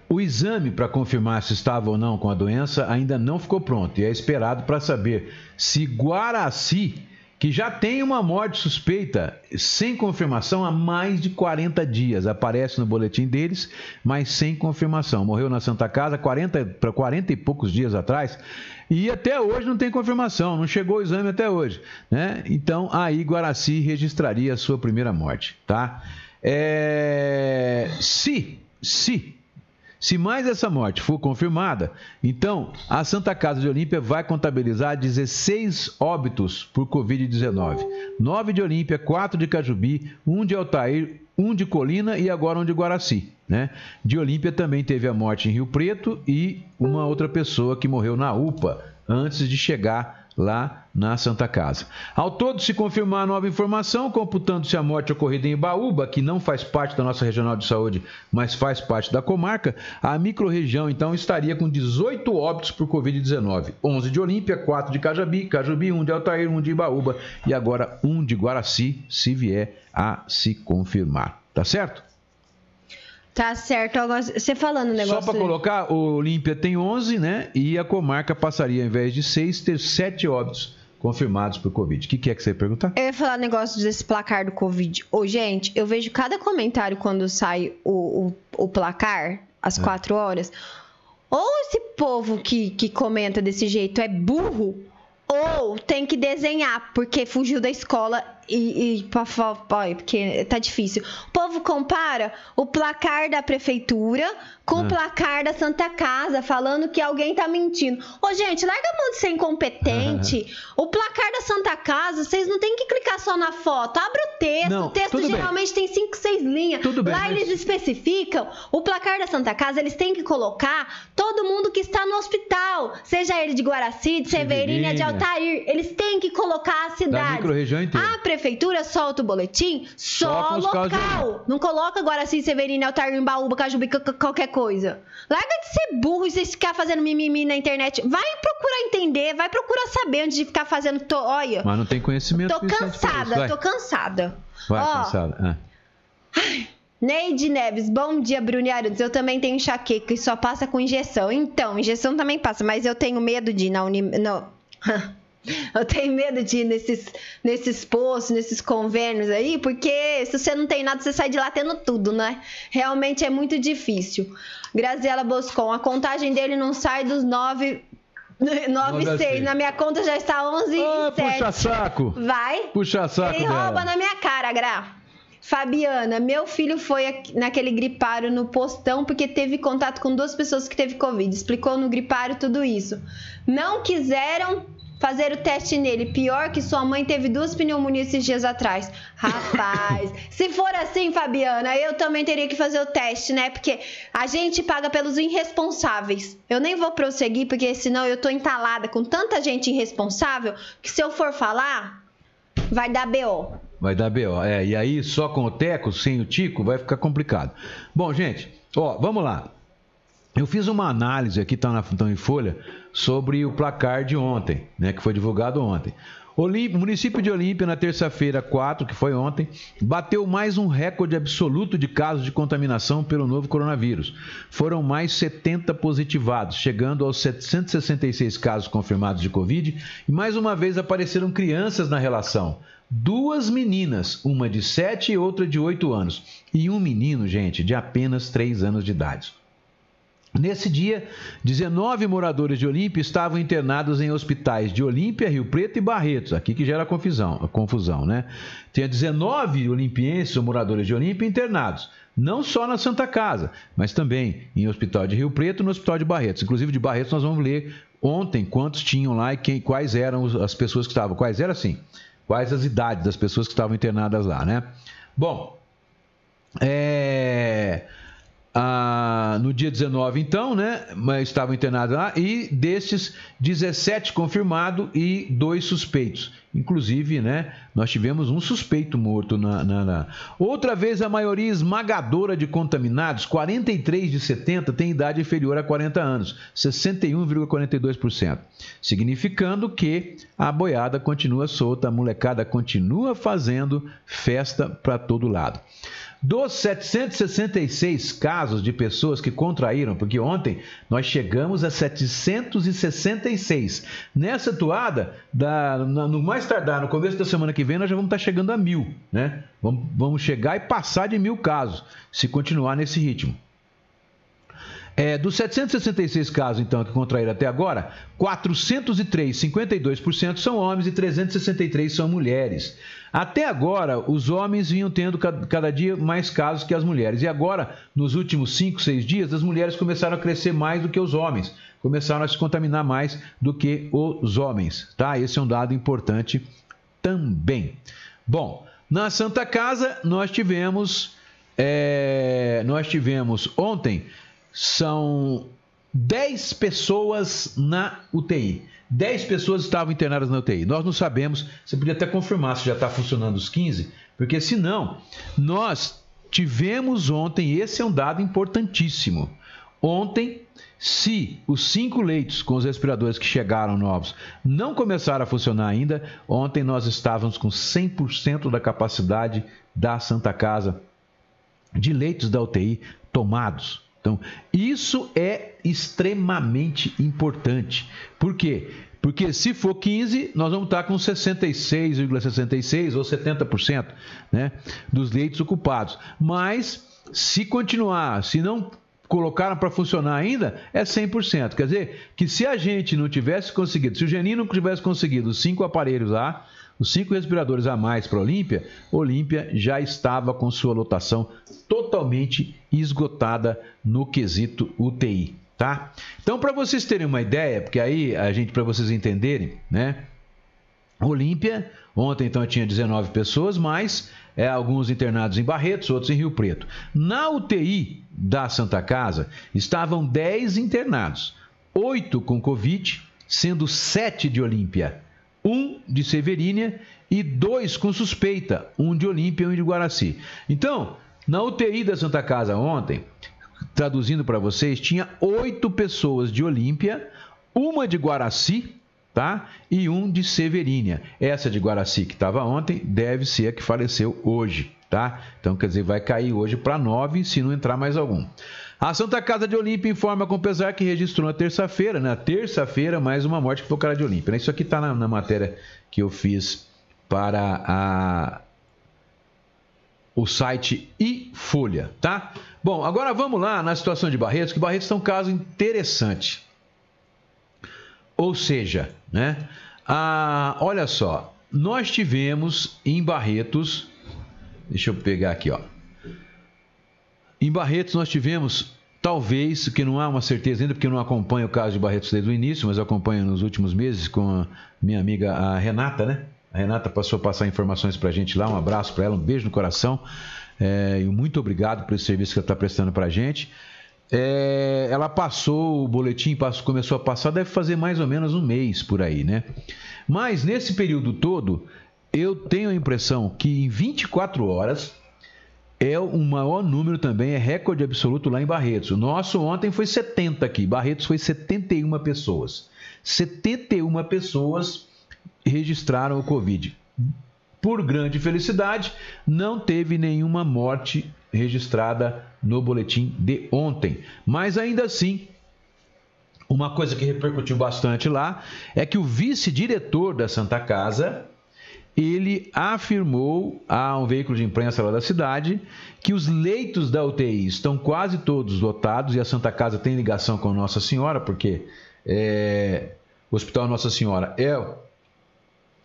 o exame para confirmar se estava ou não com a doença ainda não ficou pronto e é esperado para saber se Guaraci que já tem uma morte suspeita sem confirmação há mais de 40 dias. Aparece no boletim deles, mas sem confirmação. Morreu na Santa Casa 40 para 40 e poucos dias atrás. E até hoje não tem confirmação, não chegou o exame até hoje. Né? Então, aí Guaraci registraria a sua primeira morte. Tá? É... Se, se se mais essa morte for confirmada, então a Santa Casa de Olímpia vai contabilizar 16 óbitos por Covid-19. 9 de Olímpia, 4 de Cajubi, 1 de Altair, 1 de Colina e agora um de Guaraci. Né? De Olímpia também teve a morte em Rio Preto e uma outra pessoa que morreu na UPA antes de chegar lá na Santa Casa. Ao todo, se confirmar a nova informação, computando-se a morte ocorrida em Baúba, que não faz parte da nossa regional de saúde, mas faz parte da comarca, a microrregião então estaria com 18 óbitos por Covid-19. 11 de Olímpia, 4 de Cajabi, Cajubi, 1 de Altair, 1 de Baúba e agora 1 de Guaraci, se vier a se confirmar. Tá certo? Tá certo. Agora, você falando o negócio... Só para colocar, o Olímpia tem 11, né? E a comarca passaria, ao invés de 6, ter 7 óbitos confirmados por Covid. O que, que, é que você ia perguntar? Eu ia falar negócio desse placar do Covid. Ô, gente, eu vejo cada comentário quando sai o, o, o placar, às é. 4 horas. Ou esse povo que, que comenta desse jeito é burro, ou tem que desenhar, porque fugiu da escola e, e porque tá difícil. O povo compara o placar da prefeitura com o ah. placar da Santa Casa, falando que alguém tá mentindo. Ô, gente, larga a mão de ser incompetente. O placar da Santa Casa, vocês não tem que clicar só na foto. Abre o texto. Não, o texto geralmente bem. tem 5, 6 linhas. Tudo bem, Lá mas... eles especificam. O placar da Santa Casa, eles têm que colocar todo mundo que está no hospital. Seja ele de Guaraci, de Severina, de Altair. Eles têm que colocar a cidade. Da inteira. A prefeitura solta o boletim só, só local. Não coloca Guaraci, Severina, Altair, Embaúba, Cajubi, qualquer coisa. Larga de ser burro e vocês ficar fazendo mimimi na internet. Vai procurar entender, vai procurar saber antes de ficar fazendo. To... Olha. Mas não tem conhecimento. Tô cansada, tô cansada. Vai, Ó, cansada. É. Neide Neves, bom dia, Bruni Arantes. Eu também tenho enxaqueca e só passa com injeção. Então, injeção também passa, mas eu tenho medo de ir na Uni... Eu tenho medo de ir nesses, nesses postos, nesses convênios aí, porque se você não tem nada, você sai de lá tendo tudo, né? Realmente é muito difícil. Graziela Boscon, a contagem dele não sai dos 9 9 6. Na minha conta já está 11 ah, 7. Puxa saco. Vai. Puxa saco. Ele rouba dela. na minha cara, Gra. Fabiana, meu filho foi naquele gripário no postão porque teve contato com duas pessoas que teve Covid. Explicou no gripário tudo isso. Não quiseram fazer o teste nele. Pior que sua mãe teve duas pneumonias esses dias atrás. Rapaz, se for assim, Fabiana, eu também teria que fazer o teste, né? Porque a gente paga pelos irresponsáveis. Eu nem vou prosseguir, porque senão eu tô entalada com tanta gente irresponsável que se eu for falar, vai dar BO. Vai dar BO, é. E aí, só com o Teco, sem o Tico, vai ficar complicado. Bom, gente, ó, vamos lá. Eu fiz uma análise aqui, tá na tá em folha, sobre o placar de ontem, né, que foi divulgado ontem. O município de Olímpia, na terça-feira 4, que foi ontem, bateu mais um recorde absoluto de casos de contaminação pelo novo coronavírus. Foram mais 70 positivados, chegando aos 766 casos confirmados de Covid, e mais uma vez apareceram crianças na relação. Duas meninas, uma de 7 e outra de 8 anos, e um menino, gente, de apenas 3 anos de idade. Nesse dia, 19 moradores de Olímpia estavam internados em hospitais de Olímpia, Rio Preto e Barretos, aqui que gera confusão, confusão né? Tinha 19 olimpienses ou moradores de Olímpia internados, não só na Santa Casa, mas também em hospital de Rio Preto e no hospital de Barretos. Inclusive de Barretos nós vamos ler ontem quantos tinham lá e quem, quais eram as pessoas que estavam. Quais eram assim? Quais as idades das pessoas que estavam internadas lá, né? Bom, é ah, no dia 19, então, né? Estavam internados lá, e destes, 17 confirmados e dois suspeitos. Inclusive, né? Nós tivemos um suspeito morto na, na, na, Outra vez, a maioria esmagadora de contaminados, 43 de 70, tem idade inferior a 40 anos, 61,42%. Significando que a boiada continua solta, a molecada continua fazendo festa para todo lado. Dos 766 casos de pessoas que contraíram, porque ontem nós chegamos a 766. Nessa toada, da, no mais tardar, no começo da semana que vem, nós já vamos estar chegando a mil, né? Vamos, vamos chegar e passar de mil casos, se continuar nesse ritmo. É, dos 766 casos, então, que contraíram até agora, 403, 52% são homens e 363 são mulheres. Até agora, os homens vinham tendo cada dia mais casos que as mulheres. E agora, nos últimos 5, 6 dias, as mulheres começaram a crescer mais do que os homens. Começaram a se contaminar mais do que os homens. Tá? Esse é um dado importante também. Bom, na Santa Casa, nós tivemos. É, nós tivemos ontem são 10 pessoas na UTI. 10 pessoas estavam internadas na UTI. Nós não sabemos, você podia até confirmar se já está funcionando os 15, porque se não, nós tivemos ontem, esse é um dado importantíssimo. Ontem, se os cinco leitos com os respiradores que chegaram novos não começaram a funcionar ainda, ontem nós estávamos com 100% da capacidade da Santa Casa de leitos da UTI tomados. Então, isso é extremamente importante. Por quê? Porque se for 15, nós vamos estar com 66,66% ou 70% né, dos leitos ocupados. Mas, se continuar, se não colocaram para funcionar ainda, é 100%. Quer dizer, que se a gente não tivesse conseguido, se o Geninho não tivesse conseguido os cinco aparelhos lá, os cinco respiradores a mais para a Olímpia, Olímpia já estava com sua lotação totalmente esgotada no quesito UTI, tá? Então, para vocês terem uma ideia, porque aí a gente para vocês entenderem, né? Olímpia, ontem então tinha 19 pessoas, mais é, alguns internados em Barretos, outros em Rio Preto. Na UTI da Santa Casa estavam 10 internados, 8 com Covid, sendo 7 de Olímpia um de Severínia e dois com suspeita, um de Olímpia e um de Guaraci. Então, na UTI da Santa Casa ontem, traduzindo para vocês, tinha oito pessoas de Olímpia, uma de Guaraci, tá? E um de Severínia. Essa de Guaraci que estava ontem deve ser a que faleceu hoje, tá? Então, quer dizer, vai cair hoje para nove se não entrar mais algum. A Santa Casa de Olímpia informa com pesar que registrou na terça-feira, na terça-feira, mais uma morte que foi o cara de Olímpia. Isso aqui está na, na, matéria que eu fiz para a, o site e Folha, tá? Bom, agora vamos lá na situação de Barretos, que Barretos é um caso interessante. Ou seja, né? Olha só, nós tivemos em Barretos, deixa eu pegar aqui, ó. Em Barretos nós tivemos, talvez, que não há uma certeza ainda, porque eu não acompanho o caso de Barretos desde o início, mas acompanho nos últimos meses com a minha amiga a Renata, né? A Renata passou a passar informações para a gente lá. Um abraço para ela, um beijo no coração. É, e muito obrigado esse serviço que ela está prestando para a gente. É, ela passou o boletim, passou, começou a passar, deve fazer mais ou menos um mês por aí, né? Mas nesse período todo, eu tenho a impressão que em 24 horas é o maior número também, é recorde absoluto lá em Barretos. O nosso ontem foi 70 aqui, Barretos foi 71 pessoas. 71 pessoas registraram o Covid. Por grande felicidade, não teve nenhuma morte registrada no boletim de ontem. Mas ainda assim, uma coisa que repercutiu bastante lá é que o vice-diretor da Santa Casa, ele afirmou a um veículo de imprensa lá da cidade que os leitos da UTI estão quase todos lotados e a Santa Casa tem ligação com Nossa Senhora, porque é, o Hospital Nossa Senhora é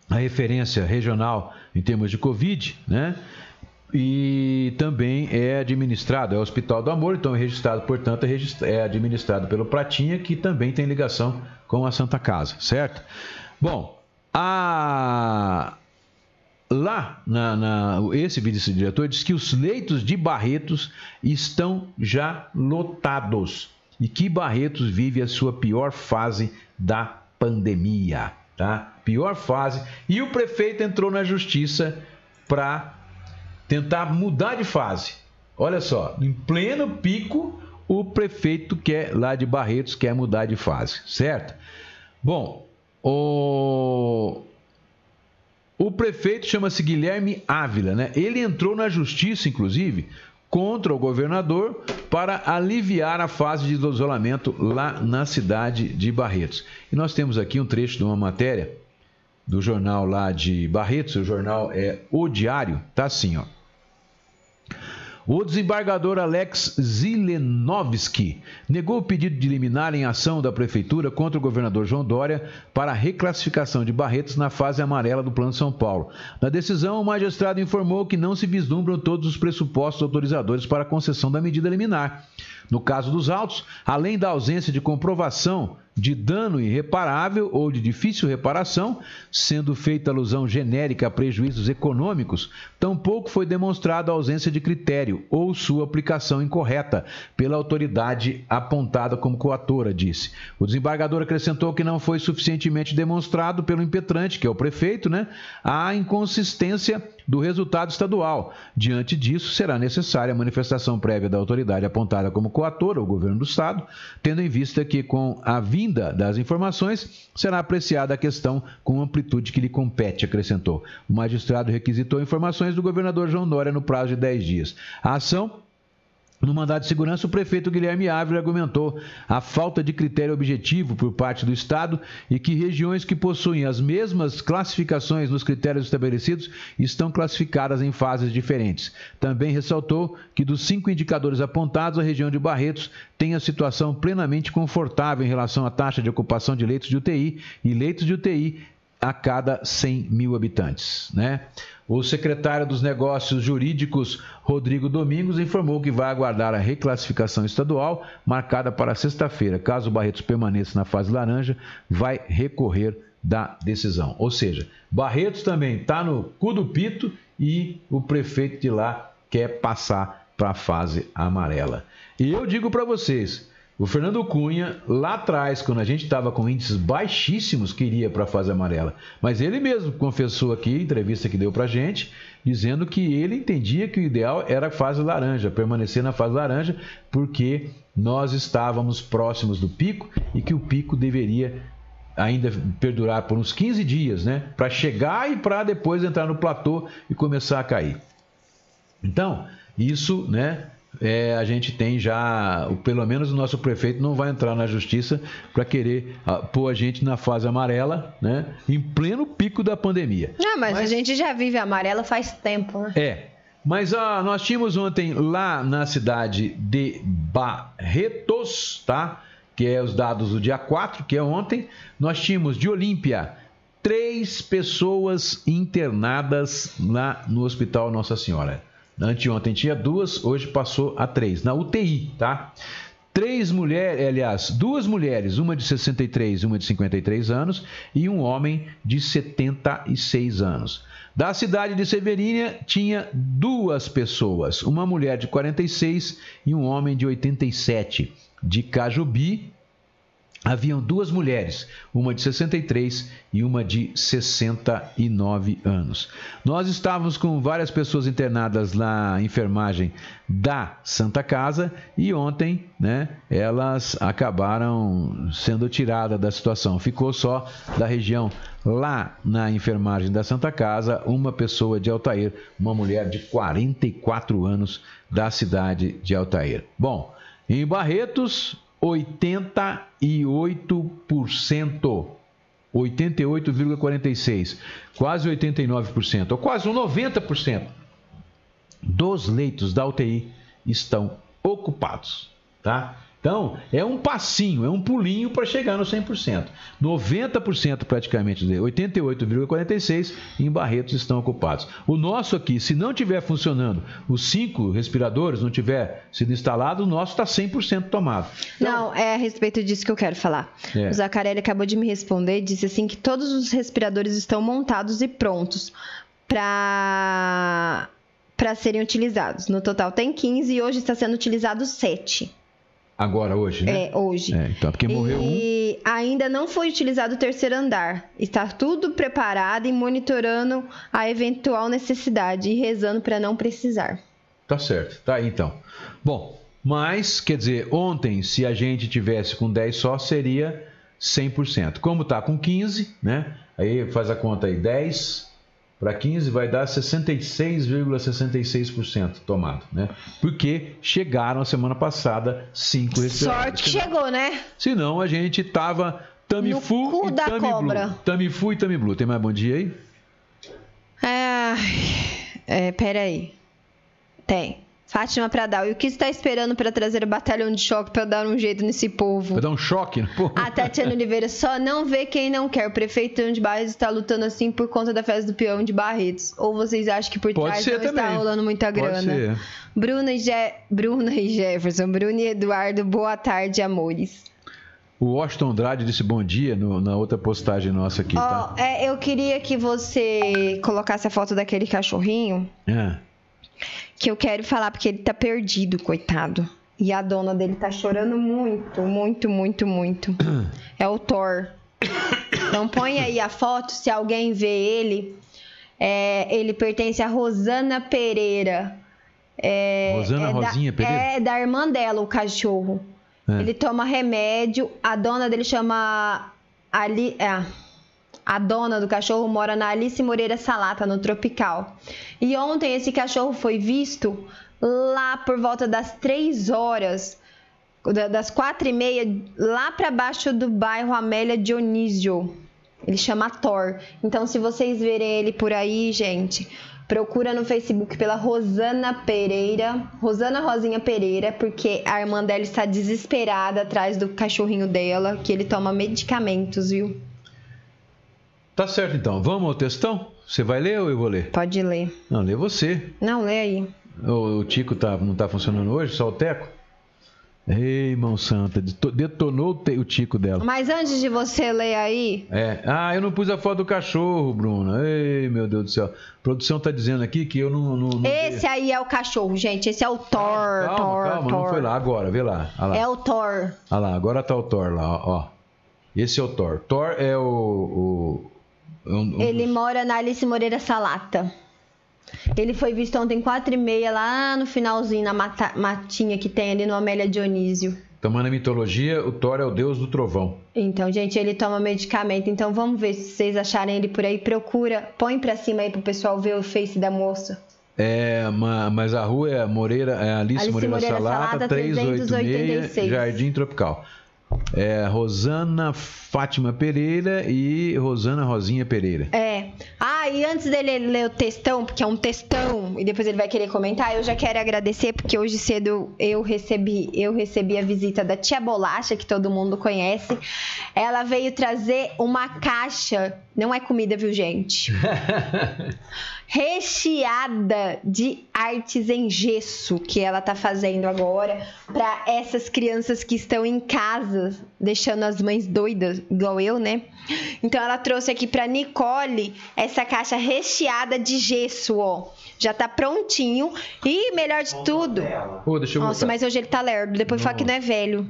a referência regional em termos de Covid, né? E também é administrado, é o Hospital do Amor, então é registrado, portanto, é, é administrado pelo Pratinha, que também tem ligação com a Santa Casa, certo? Bom, a lá, na, na, esse vice-diretor diz que os leitos de Barretos estão já lotados e que Barretos vive a sua pior fase da pandemia, tá? Pior fase. E o prefeito entrou na justiça para tentar mudar de fase. Olha só, em pleno pico, o prefeito quer lá de Barretos quer mudar de fase, certo? Bom, o o prefeito chama-se Guilherme Ávila, né? Ele entrou na justiça, inclusive, contra o governador para aliviar a fase de isolamento lá na cidade de Barretos. E nós temos aqui um trecho de uma matéria do jornal lá de Barretos, o jornal é O Diário, tá assim, ó. O desembargador Alex Zilenovski negou o pedido de liminar em ação da Prefeitura contra o governador João Dória para a reclassificação de Barretos na fase amarela do Plano São Paulo. Na decisão, o magistrado informou que não se vislumbram todos os pressupostos autorizadores para a concessão da medida liminar. No caso dos autos, além da ausência de comprovação de dano irreparável ou de difícil reparação, sendo feita alusão genérica a prejuízos econômicos, tampouco foi demonstrada a ausência de critério ou sua aplicação incorreta pela autoridade apontada como coatora, disse. O desembargador acrescentou que não foi suficientemente demonstrado pelo impetrante, que é o prefeito, né, a inconsistência do resultado estadual. Diante disso, será necessária a manifestação prévia da autoridade apontada como coatora, o governo do estado, tendo em vista que com a vinda das informações será apreciada a questão com amplitude que lhe compete, acrescentou. O magistrado requisitou informações do governador João Dória no prazo de 10 dias. A ação no mandado de segurança, o prefeito Guilherme Ávila argumentou a falta de critério objetivo por parte do Estado e que regiões que possuem as mesmas classificações nos critérios estabelecidos estão classificadas em fases diferentes. Também ressaltou que dos cinco indicadores apontados, a região de Barretos tem a situação plenamente confortável em relação à taxa de ocupação de leitos de UTI e leitos de UTI a cada 100 mil habitantes. Né? O secretário dos Negócios Jurídicos, Rodrigo Domingos, informou que vai aguardar a reclassificação estadual, marcada para sexta-feira. Caso o Barretos permaneça na fase laranja, vai recorrer da decisão. Ou seja, Barretos também está no cu do pito e o prefeito de lá quer passar para a fase amarela. E eu digo para vocês, o Fernando Cunha, lá atrás, quando a gente estava com índices baixíssimos, queria para a fase amarela. Mas ele mesmo confessou aqui, entrevista que deu para gente, dizendo que ele entendia que o ideal era a fase laranja, permanecer na fase laranja, porque nós estávamos próximos do pico e que o pico deveria ainda perdurar por uns 15 dias, né? Para chegar e para depois entrar no platô e começar a cair. Então, isso, né? É, a gente tem já, pelo menos o nosso prefeito não vai entrar na justiça para querer uh, pôr a gente na fase amarela, né? Em pleno pico da pandemia. Não, mas, mas a gente já vive amarela faz tempo, né? É. Mas uh, nós tínhamos ontem lá na cidade de Barretos, tá? Que é os dados do dia 4, que é ontem. Nós tínhamos de Olímpia três pessoas internadas lá no Hospital Nossa Senhora. Anteontem tinha duas, hoje passou a três. Na UTI, tá? Três mulheres, aliás, duas mulheres, uma de 63 e uma de 53 anos, e um homem de 76 anos. Da cidade de Severínia tinha duas pessoas, uma mulher de 46 e um homem de 87. De Cajubi, haviam duas mulheres, uma de 63 e uma de 69 anos. Nós estávamos com várias pessoas internadas na enfermagem da Santa Casa e ontem, né, elas acabaram sendo tiradas da situação. Ficou só da região lá na enfermagem da Santa Casa uma pessoa de Altair, uma mulher de 44 anos da cidade de Altair. Bom, em Barretos, 88%. 88,46%. Quase 89%, ou quase um 90% dos leitos da UTI estão ocupados, tá? Então, é um passinho, é um pulinho para chegar no 100%. 90% praticamente, 88,46% em Barretos estão ocupados. O nosso aqui, se não tiver funcionando, os cinco respiradores não tiver sido instalado, o nosso está 100% tomado. Então, não, é a respeito disso que eu quero falar. É. O Zacarelli acabou de me responder, disse assim que todos os respiradores estão montados e prontos. para para serem utilizados. No total tem 15 e hoje está sendo utilizado 7. Agora, hoje, né? É, hoje. É, então, porque morreu um. E ainda não foi utilizado o terceiro andar. Está tudo preparado e monitorando a eventual necessidade e rezando para não precisar. Tá certo, tá aí então. Bom, mas, quer dizer, ontem, se a gente tivesse com 10 só, seria 100%. Como tá com 15, né? Aí faz a conta aí, 10 para 15 vai dar 66,66% tomado, né? Porque chegaram a semana passada cinco respiradores. Sorte que chegou, né? Senão a gente tava Tamifu e da cobra. Blue. Tamifu e Tami Blue. Tem mais bom dia aí? É, é peraí. Tem. Fátima Pradal. E o que está esperando para trazer o batalhão de choque para dar um jeito nesse povo? Vai dar um choque, né? Pô. A Tatiana Oliveira só não vê quem não quer. O prefeito de Barretos está lutando assim por conta da festa do peão de Barretos. Ou vocês acham que por Pode trás não está rolando muita Pode grana? ser. Bruna e, Je... Bruna e Jefferson, Bruna e Eduardo, boa tarde, amores. O Washington Andrade disse bom dia no- na outra postagem nossa aqui, tá? Ó, é, eu queria que você colocasse a foto daquele cachorrinho, É. que eu quero falar porque ele tá perdido, coitado. E a dona dele tá chorando muito, muito, muito, muito. É o Thor. Então põe aí a foto, se alguém vê ele. É, ele pertence a Rosana Pereira. É, Rosana é da- Rosinha Pereira? É da irmã dela, o cachorro. É. Ele toma remédio. A dona dele chama Ali. É, a dona do cachorro mora na Alice Moreira Salata, no Tropical. E ontem esse cachorro foi visto lá por volta das 3 horas, da- das quatro e meia, lá para baixo do bairro Amélia Dionísio. Ele chama Thor. Então, se vocês verem ele por aí, gente, procura no Facebook pela Rosana Pereira, Rosana Rosinha Pereira, porque a irmã dela está desesperada atrás do cachorrinho dela, que ele toma medicamentos, viu? Tá certo então. Vamos ao textão? Você vai ler ou eu vou ler? Pode ler. Não, lê você. Não, lê aí. O, o Tico tá, não tá funcionando hoje, só o Teco? Ei, mão santa, deto- detonou o, Tico dela. Mas antes de você ler aí, É. Ah, eu não pus a foto do cachorro, Bruna. Ei, meu Deus do céu. A produção tá dizendo aqui que eu não. não, não esse aí é o cachorro, gente. Esse é o Thor, calma, Thor, calma, Thor. não foi lá. Agora, vê lá. Lá. É o Thor. Olha lá, agora tá o Thor lá, ó. ó. Esse é o Thor. Thor é o. o um- um Ele mora na Alice Moreira Salata. Ele foi visto ontem quatro e meia lá no finalzinho, na mata- matinha que tem ali no Amélia Dionísio. Tomando a mitologia, o Thor é o deus do trovão. Então, gente, ele toma medicamento. Então, vamos ver se vocês acharem ele por aí. Procura, põe pra cima aí pro pessoal ver o face da moça. É, ma- mas a rua é Moreira, é Alice, Alice Moreira, Moreira Salata, Salata, 386, 386. Jardim Tropical. É Rosana Fátima Pereira e Rosana Rosinha Pereira. É. Ah, e antes dele ler o textão, porque é um textão, e depois ele vai querer comentar, eu já quero agradecer, porque hoje cedo eu recebi, eu recebi a visita da tia Bolacha, que todo mundo conhece. Ela veio trazer uma caixa, não é comida, viu, gente? recheada de artes em gesso que ela tá fazendo agora para essas crianças que estão em casa, deixando as mães doidas, igual eu, né? Então ela trouxe aqui para Nicole essa caixa recheada de gesso, ó. Já tá prontinho e melhor de tudo. Pô, deixa eu Nossa, botar. mas hoje ele tá lerdo, depois fala que não é velho.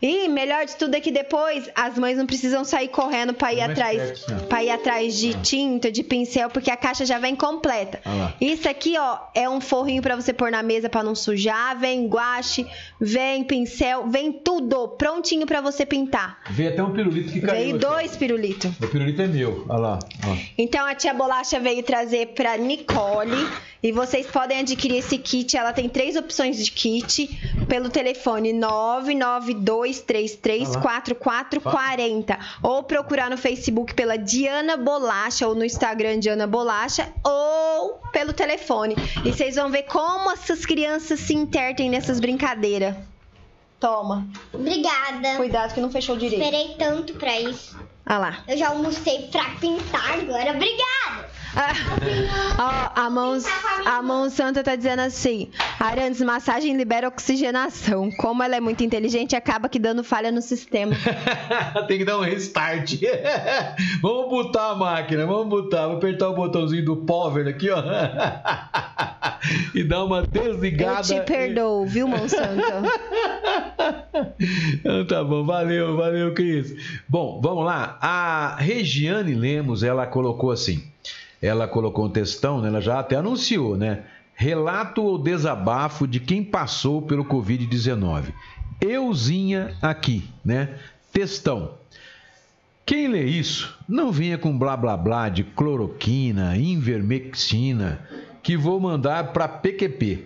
E melhor de tudo é que depois as mães não precisam sair correndo para ir Mais atrás, para ir atrás de tinta, de pincel, porque a caixa já vem completa. Ah. Isso aqui, ó, é um forrinho para você pôr na mesa para não sujar, vem guache, vem pincel, vem tudo prontinho para você pintar. Veio até um pirulito que caiu. Veio aqui, dois pirulitos. O pirulito é meu. Olha lá. Ó. Então a tia Bolacha veio trazer pra Nicole e vocês podem adquirir esse kit. Ela tem três opções de kit pelo telefone 992334440 ou procurar no Facebook pela Diana Bolacha ou no Instagram Diana Bolacha ou pelo telefone. E vocês vão ver como essas crianças se intertem nessas brincadeiras. Toma. Obrigada. Cuidado que não fechou direito. Esperei tanto pra isso. Olha lá. Eu já almocei pra pintar agora. Obrigada. Ah, a, mão, a mão santa tá dizendo assim: Arantes, massagem libera oxigenação. Como ela é muito inteligente, acaba que dando falha no sistema. Tem que dar um restart. vamos botar a máquina, vamos botar, vou apertar o botãozinho do power aqui, ó. e dar uma desligada. Eu te perdoo, viu, mão santa? então tá bom, valeu, valeu, Cris. Bom, vamos lá. A Regiane Lemos, ela colocou assim ela colocou um textão, né? ela já até anunciou, né? Relato ou desabafo de quem passou pelo Covid-19. Euzinha aqui, né? Textão. Quem lê isso, não venha com blá blá blá de cloroquina, invermectina, que vou mandar para PQP.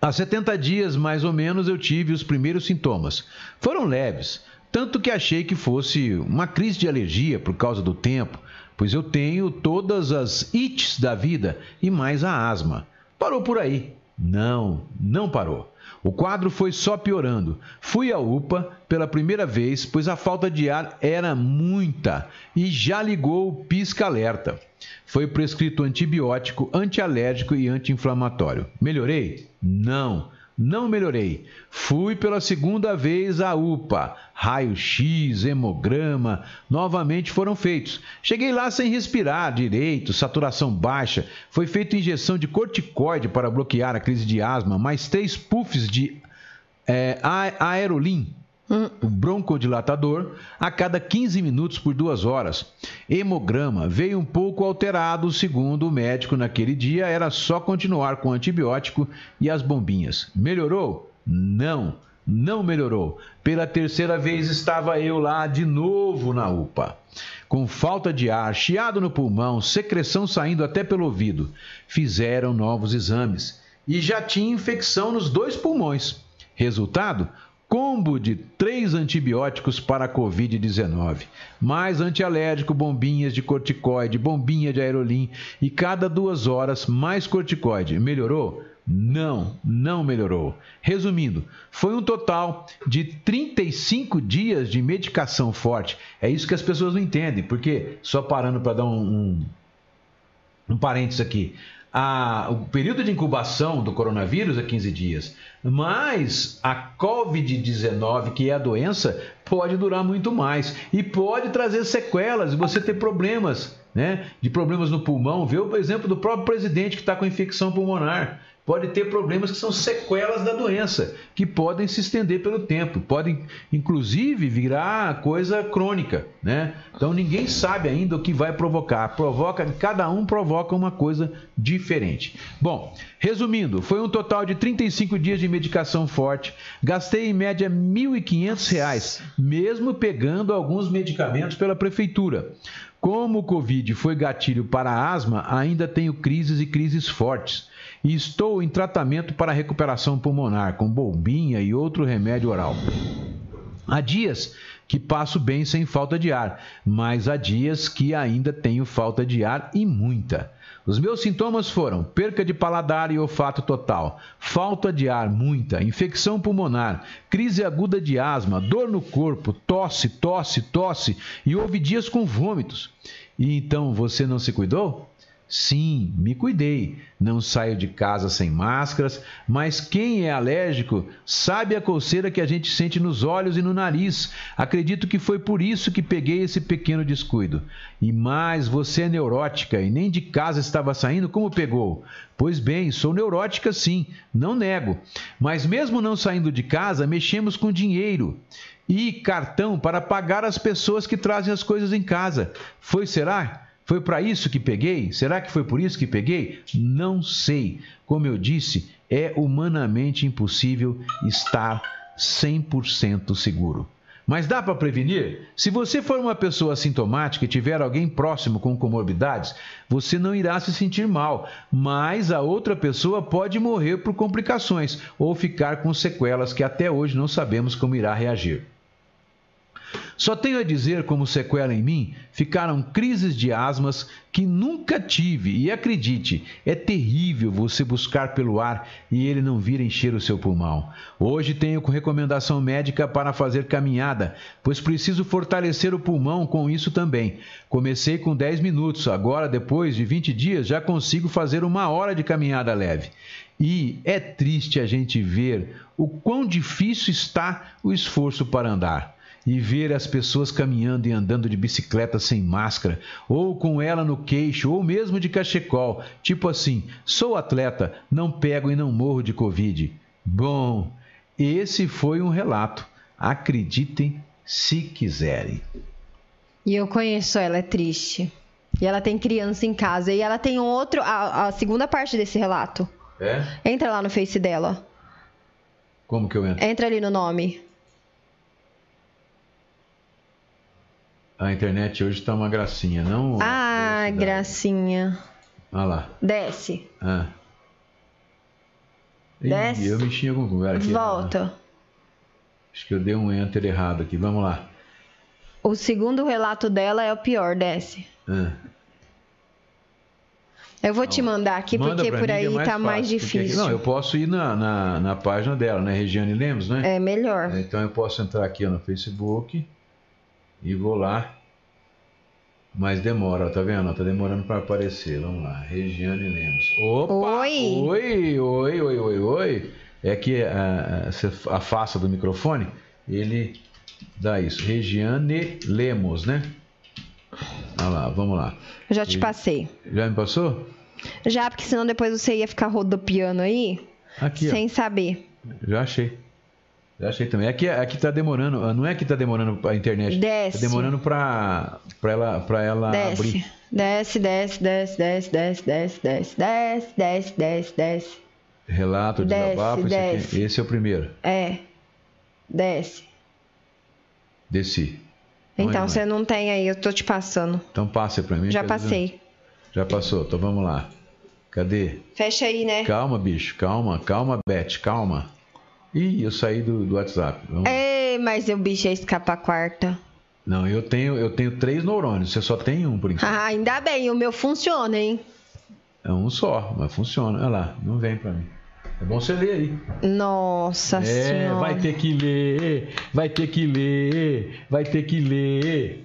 Há 70 dias, mais ou menos, eu tive os primeiros sintomas. Foram leves, tanto que achei que fosse uma crise de alergia por causa do tempo, pois eu tenho todas as ites da vida e mais a asma. Parou por aí? Não, não parou. O quadro foi só piorando. Fui à UPA pela primeira vez, pois a falta de ar era muita e já ligou o pisca-alerta. Foi prescrito antibiótico, antialérgico e anti-inflamatório. Melhorei? Não. Não melhorei. Fui pela segunda vez à UPA. Raio-X, hemograma, novamente foram feitos. Cheguei lá sem respirar direito, saturação baixa. Foi feita injeção de corticoide para bloquear a crise de asma, mais três puffs de é, aerolim o broncodilatador a cada 15 minutos por duas horas. Hemograma veio um pouco alterado, segundo o médico naquele dia, era só continuar com o antibiótico e as bombinhas. Melhorou? Não, não melhorou. Pela terceira vez estava eu lá de novo na UPA. Com falta de ar, chiado no pulmão, secreção saindo até pelo ouvido. Fizeram novos exames e já tinha infecção nos dois pulmões. Resultado? Combo de três antibióticos para a Covid-19, mais antialérgico, bombinhas de corticoide, bombinha de aerolim e cada duas horas mais corticoide. Melhorou? Não, não melhorou. Resumindo, foi um total de 35 dias de medicação forte. É isso que as pessoas não entendem, porque, só parando para dar um, um, um parênteses aqui, a, o período de incubação do coronavírus é 15 dias, mas a Covid-19, que é a doença, pode durar muito mais e pode trazer sequelas e você ter problemas, né? De problemas no pulmão. Vê o exemplo do próprio presidente que está com infecção pulmonar pode ter problemas que são sequelas da doença, que podem se estender pelo tempo, podem inclusive virar coisa crônica, né? Então ninguém sabe ainda o que vai provocar. Provoca, cada um provoca uma coisa diferente. Bom, resumindo, foi um total de 35 dias de medicação forte. Gastei em média R$ 1.500, mesmo pegando alguns medicamentos pela prefeitura. Como o Covid foi gatilho para a asma, ainda tenho crises e crises fortes e estou em tratamento para recuperação pulmonar com bombinha e outro remédio oral. Há dias que passo bem sem falta de ar, mas há dias que ainda tenho falta de ar e muita. Os meus sintomas foram perca de paladar e olfato total, falta de ar muita, infecção pulmonar, crise aguda de asma, dor no corpo, tosse, tosse, tosse e houve dias com vômitos. E então você não se cuidou? Sim, me cuidei. Não saio de casa sem máscaras, mas quem é alérgico sabe a coceira que a gente sente nos olhos e no nariz. Acredito que foi por isso que peguei esse pequeno descuido. E mais, você é neurótica e nem de casa estava saindo, como pegou? Pois bem, sou neurótica sim, não nego. Mas mesmo não saindo de casa, mexemos com dinheiro e cartão para pagar as pessoas que trazem as coisas em casa. Foi, será? Foi para isso que peguei? Será que foi por isso que peguei? Não sei. Como eu disse, é humanamente impossível estar 100% seguro. Mas dá para prevenir? Se você for uma pessoa assintomática e tiver alguém próximo com comorbidades, você não irá se sentir mal, mas a outra pessoa pode morrer por complicações ou ficar com sequelas que até hoje não sabemos como irá reagir. Só tenho a dizer como sequela em mim ficaram crises de asmas que nunca tive e acredite, é terrível você buscar pelo ar e ele não vir encher o seu pulmão. Hoje tenho recomendação médica para fazer caminhada, pois preciso fortalecer o pulmão com isso também. Comecei com 10 minutos, agora depois de 20 dias já consigo fazer uma hora de caminhada leve. E é triste a gente ver o quão difícil está o esforço para andar e ver as pessoas caminhando e andando de bicicleta sem máscara, ou com ela no queixo, ou mesmo de cachecol, tipo assim: sou atleta, não pego e não morro de Covid. Bom, esse foi um relato. Acreditem se quiserem. E eu conheço ela, é triste. E ela tem criança em casa. E ela tem outro. A, a segunda parte desse relato. É? Entra lá no Face dela. Como que eu entro? Entra ali no nome. A internet hoje tá uma gracinha, não? Ah, gracinha. Olha lá. Desce. Ah. Ih, Desce. eu mexi em algum lugar aqui. Volta. Acho que eu dei um enter errado aqui. Vamos lá. O segundo relato dela é o pior, desce. Ah. Eu vou te mandar aqui, Manda porque por que aí é tá mais fácil, porque aqui- difícil. Não, eu posso ir na, na, na página dela, né? Regiane Lemos, né? É melhor. Então eu posso entrar aqui ó, no Facebook e vou lá. Mas demora, ó, tá vendo? Ó, Tá demorando para aparecer. Vamos lá. Regiane Lemos. Opa! Oi! Oi, oi, oi, oi, oi. É que ah, ah, você afasta do microfone, ele dá isso. Regiane Lemos, né? Olha lá, vamos lá. Eu já te passei. Já me passou? Já, porque senão depois você ia ficar rodopiando aí, Aqui, ó. sem saber. Já achei. Já achei também. Aqui, aqui tá demorando. ah, Não é que tá demorando a internet. Desce. Tá demorando pra, pra ela, pra ela Desce. abrir. Desce, desce, desce, desce, desce, desce, desce, desce, desce, desce, desce. Relato, Desce, desabafo. Esse, aqui. desce. esse é o primeiro. É. Desce. Desci. Onde Então vai? você não tem aí, eu tô te passando. Então passa pra mim. Já passei. Já passou. Então vamos lá. Cadê? Fecha aí, né? Calma, bicho. Calma, calma, Beth. Calma. Ih, eu saí do, do WhatsApp. Vamos- Ei, mas o bicho ia escapar quarta. Não, eu tenho, eu tenho três neurônios. Você só tem um por enquanto. Ah, ainda bem, o meu funciona, hein? É um só, mas funciona. Olha lá, não vem pra mim. É bom você ler aí. Nossa É, senhora. vai ter que ler, vai ter que ler, vai ter que ler.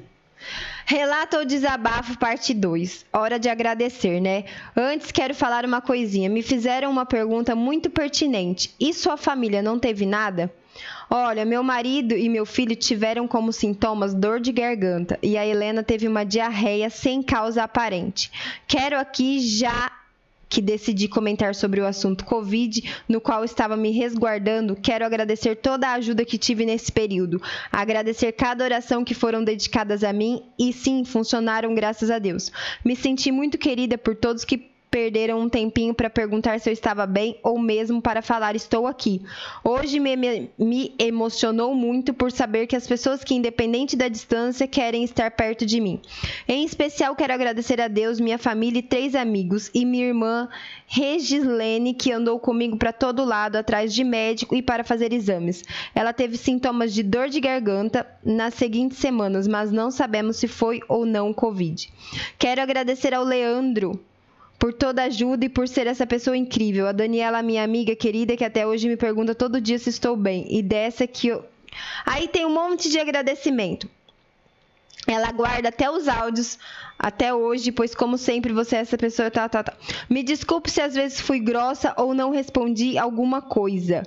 Relato ou desabafo, parte 2. Hora de agradecer, né? Antes quero falar uma coisinha. Me fizeram uma pergunta muito pertinente. E sua família não teve nada? Olha, meu marido e meu filho tiveram como sintomas dor de garganta e a Helena teve uma diarreia sem causa aparente. Quero aqui já que decidi comentar sobre o assunto Covid, no qual estava me resguardando, quero agradecer toda a ajuda que tive nesse período. Agradecer cada oração que foram dedicadas a mim e sim, funcionaram graças a Deus. Me senti muito querida por todos que perderam um tempinho para perguntar se eu estava bem ou mesmo para falar estou aqui. Hoje me, me, me emocionou muito por saber que as pessoas que, independente da distância, querem estar perto de mim. Em especial, quero agradecer a Deus, minha família e três amigos e minha irmã Regislene, que andou comigo para todo lado, atrás de médico e para fazer exames. Ela teve sintomas de dor de garganta nas seguintes semanas, mas não sabemos se foi ou não Covid. Quero agradecer ao Leandro por toda a ajuda e por ser essa pessoa incrível. A Daniela, minha amiga querida, que até hoje me pergunta todo dia se estou bem. E dessa que eu. Aí tem um monte de agradecimento. Ela guarda até os áudios até hoje, pois como sempre você é essa pessoa tá, tá, tá. Me desculpe se às vezes fui grossa ou não respondi alguma coisa.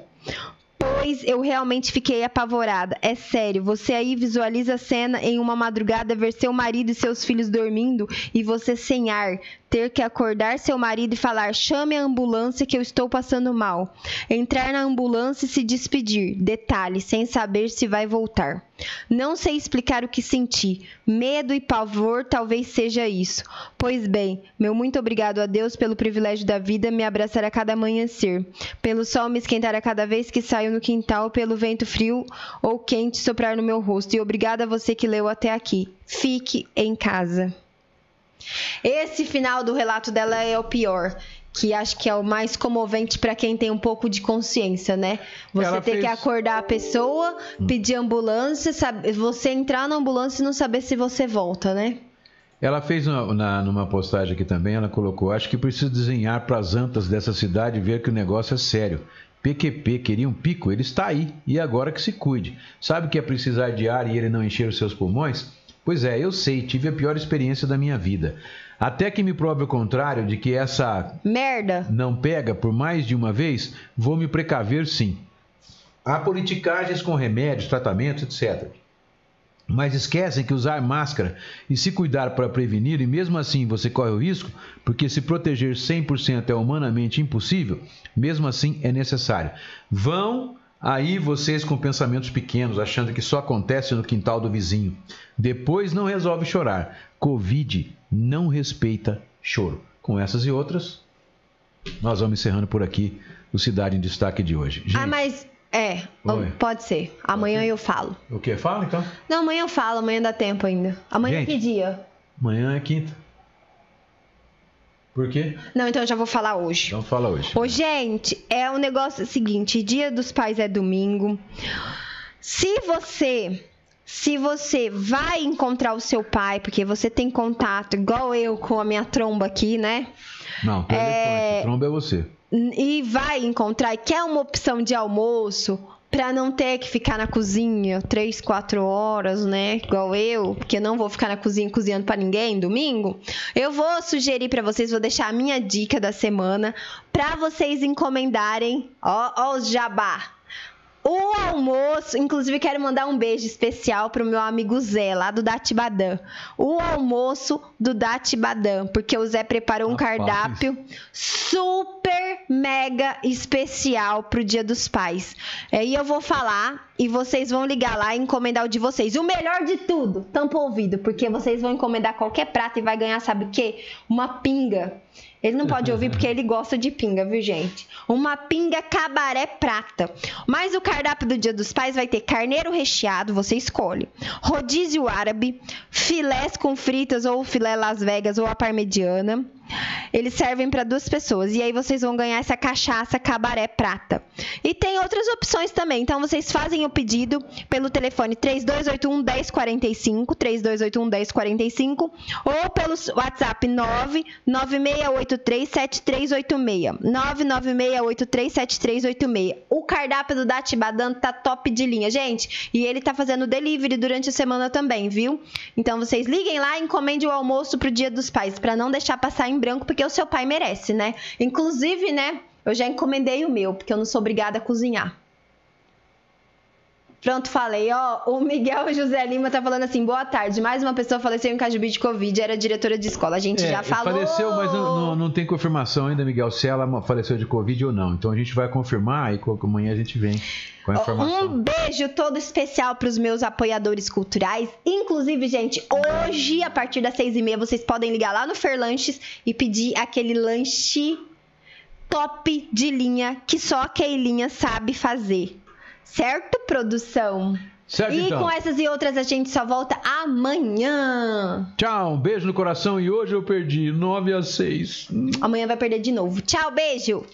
Pois eu realmente fiquei apavorada. É sério, você aí visualiza a cena em uma madrugada ver seu marido e seus filhos dormindo e você sem ar, ter que acordar seu marido e falar: chame a ambulância que eu estou passando mal. Entrar na ambulância e se despedir. Detalhe, sem saber se vai voltar. Não sei explicar o que senti. Medo e pavor talvez seja isso. Pois bem, meu muito obrigado a Deus pelo privilégio da vida me abraçar a cada amanhecer, pelo sol me esquentar a cada vez que saio no quintal, pelo vento frio ou quente soprar no meu rosto. E obrigado a você que leu até aqui. Fique em casa. Esse final do relato dela é o pior. Que acho que é o mais comovente para quem tem um pouco de consciência, né? Você Ela ter fez- que acordar a pessoa, pedir ambulância, sabe- você entrar na ambulância e não saber se você volta, né? Ela fez uma- na, numa postagem aqui também, ela colocou: Acho que preciso desenhar para as antas dessa cidade ver que o negócio é sério. PQP queria um pico, ele está aí, e agora que se cuide. Sabe que é precisar de ar e ele não encher os seus pulmões? Pois é, eu sei, tive a pior experiência da minha vida. Até que me prove o contrário de que essa Merda. não pega por mais de uma vez, vou me precaver sim. Há politicagens com remédios, tratamentos, etc. Mas esquecem que usar máscara e se cuidar para prevenir, e mesmo assim você corre o risco, porque se proteger 100% é humanamente impossível, mesmo assim é necessário. Vão aí vocês com pensamentos pequenos, achando que só acontece no quintal do vizinho. Depois não resolve chorar. Covid não respeita choro. Com essas e outras, nós vamos encerrando por aqui o Cidade em Destaque de hoje. Gente, Ah, mas é, Oi. pode ser. Amanhã eu falo. o que? Fala então. Não, amanhã eu falo, amanhã dá tempo ainda. Amanhã Gente. que dia? Amanhã é quinta. Por quê? Não, então eu já vou falar hoje. Então fala hoje. Ô, gente, é o negócio seguinte: Dia dos Pais é domingo. Se você. Se você vai encontrar o seu pai, porque você tem contato, igual eu com a minha tromba aqui, né? Não. É- Tromba é você. E vai encontrar e quer uma opção de almoço pra não ter que ficar na cozinha três, quatro horas, né? Igual eu, porque eu não vou ficar na cozinha cozinhando pra ninguém domingo. Eu vou sugerir pra vocês, vou deixar a minha dica da semana pra vocês encomendarem, ó, ó os jabá. O almoço, inclusive quero mandar um beijo especial pro meu amigo Zé, lá do Datibadã. O almoço do Datibadã, porque o Zé preparou um Rapaz. cardápio super mega especial pro Dia dos Pais. Aí eu vou falar e vocês vão ligar lá e encomendar o de vocês. O melhor de tudo, tampa o ouvido, porque vocês vão encomendar qualquer prato e vai ganhar, sabe o quê? Uma pinga. Ele não pode ouvir porque ele gosta de pinga, viu, gente? Uma pinga cabaré prata. Mas o cardápio do Dia dos Pais vai ter carneiro recheado, você escolhe. Rodízio árabe, filés com fritas ou filé Las Vegas ou a parmegiana. Eles servem para duas pessoas. E aí vocês vão ganhar essa cachaça cabaré prata. E tem outras opções também. Então vocês fazem o pedido pelo telefone 3281 1045, 3281 1045 ou pelo WhatsApp 99683 7386. 99683 7386. O cardápio do Datibadan tá top de linha, gente. E ele tá fazendo delivery durante a semana também, viu? Então vocês liguem lá e encomende o almoço pro Dia dos Pais, para não deixar passar em branco, porque o seu pai merece, né? Inclusive, né, eu já encomendei o meu, porque eu não sou obrigada a cozinhar. Pronto, falei. Ó, o Miguel José Lima tá falando assim: boa tarde. Mais uma pessoa faleceu em Cajubi de Covid, era diretora de escola. A gente É, já falou. Faleceu, mas não, não- não tem confirmação ainda, Miguel, se ela faleceu de Covid ou não. Então a gente vai confirmar e amanhã a gente vem. Um beijo todo especial para os meus apoiadores culturais. Inclusive, gente, hoje, a partir das seis e meia, vocês podem ligar lá no Ferlanches e pedir aquele lanche top de linha que só a Keilinha sabe fazer. Certo, produção? Certo, e então. com essas e outras a gente só volta amanhã. Tchau, um beijo no coração e hoje eu perdi 9 a 6. Amanhã vai perder de novo. Tchau, beijo!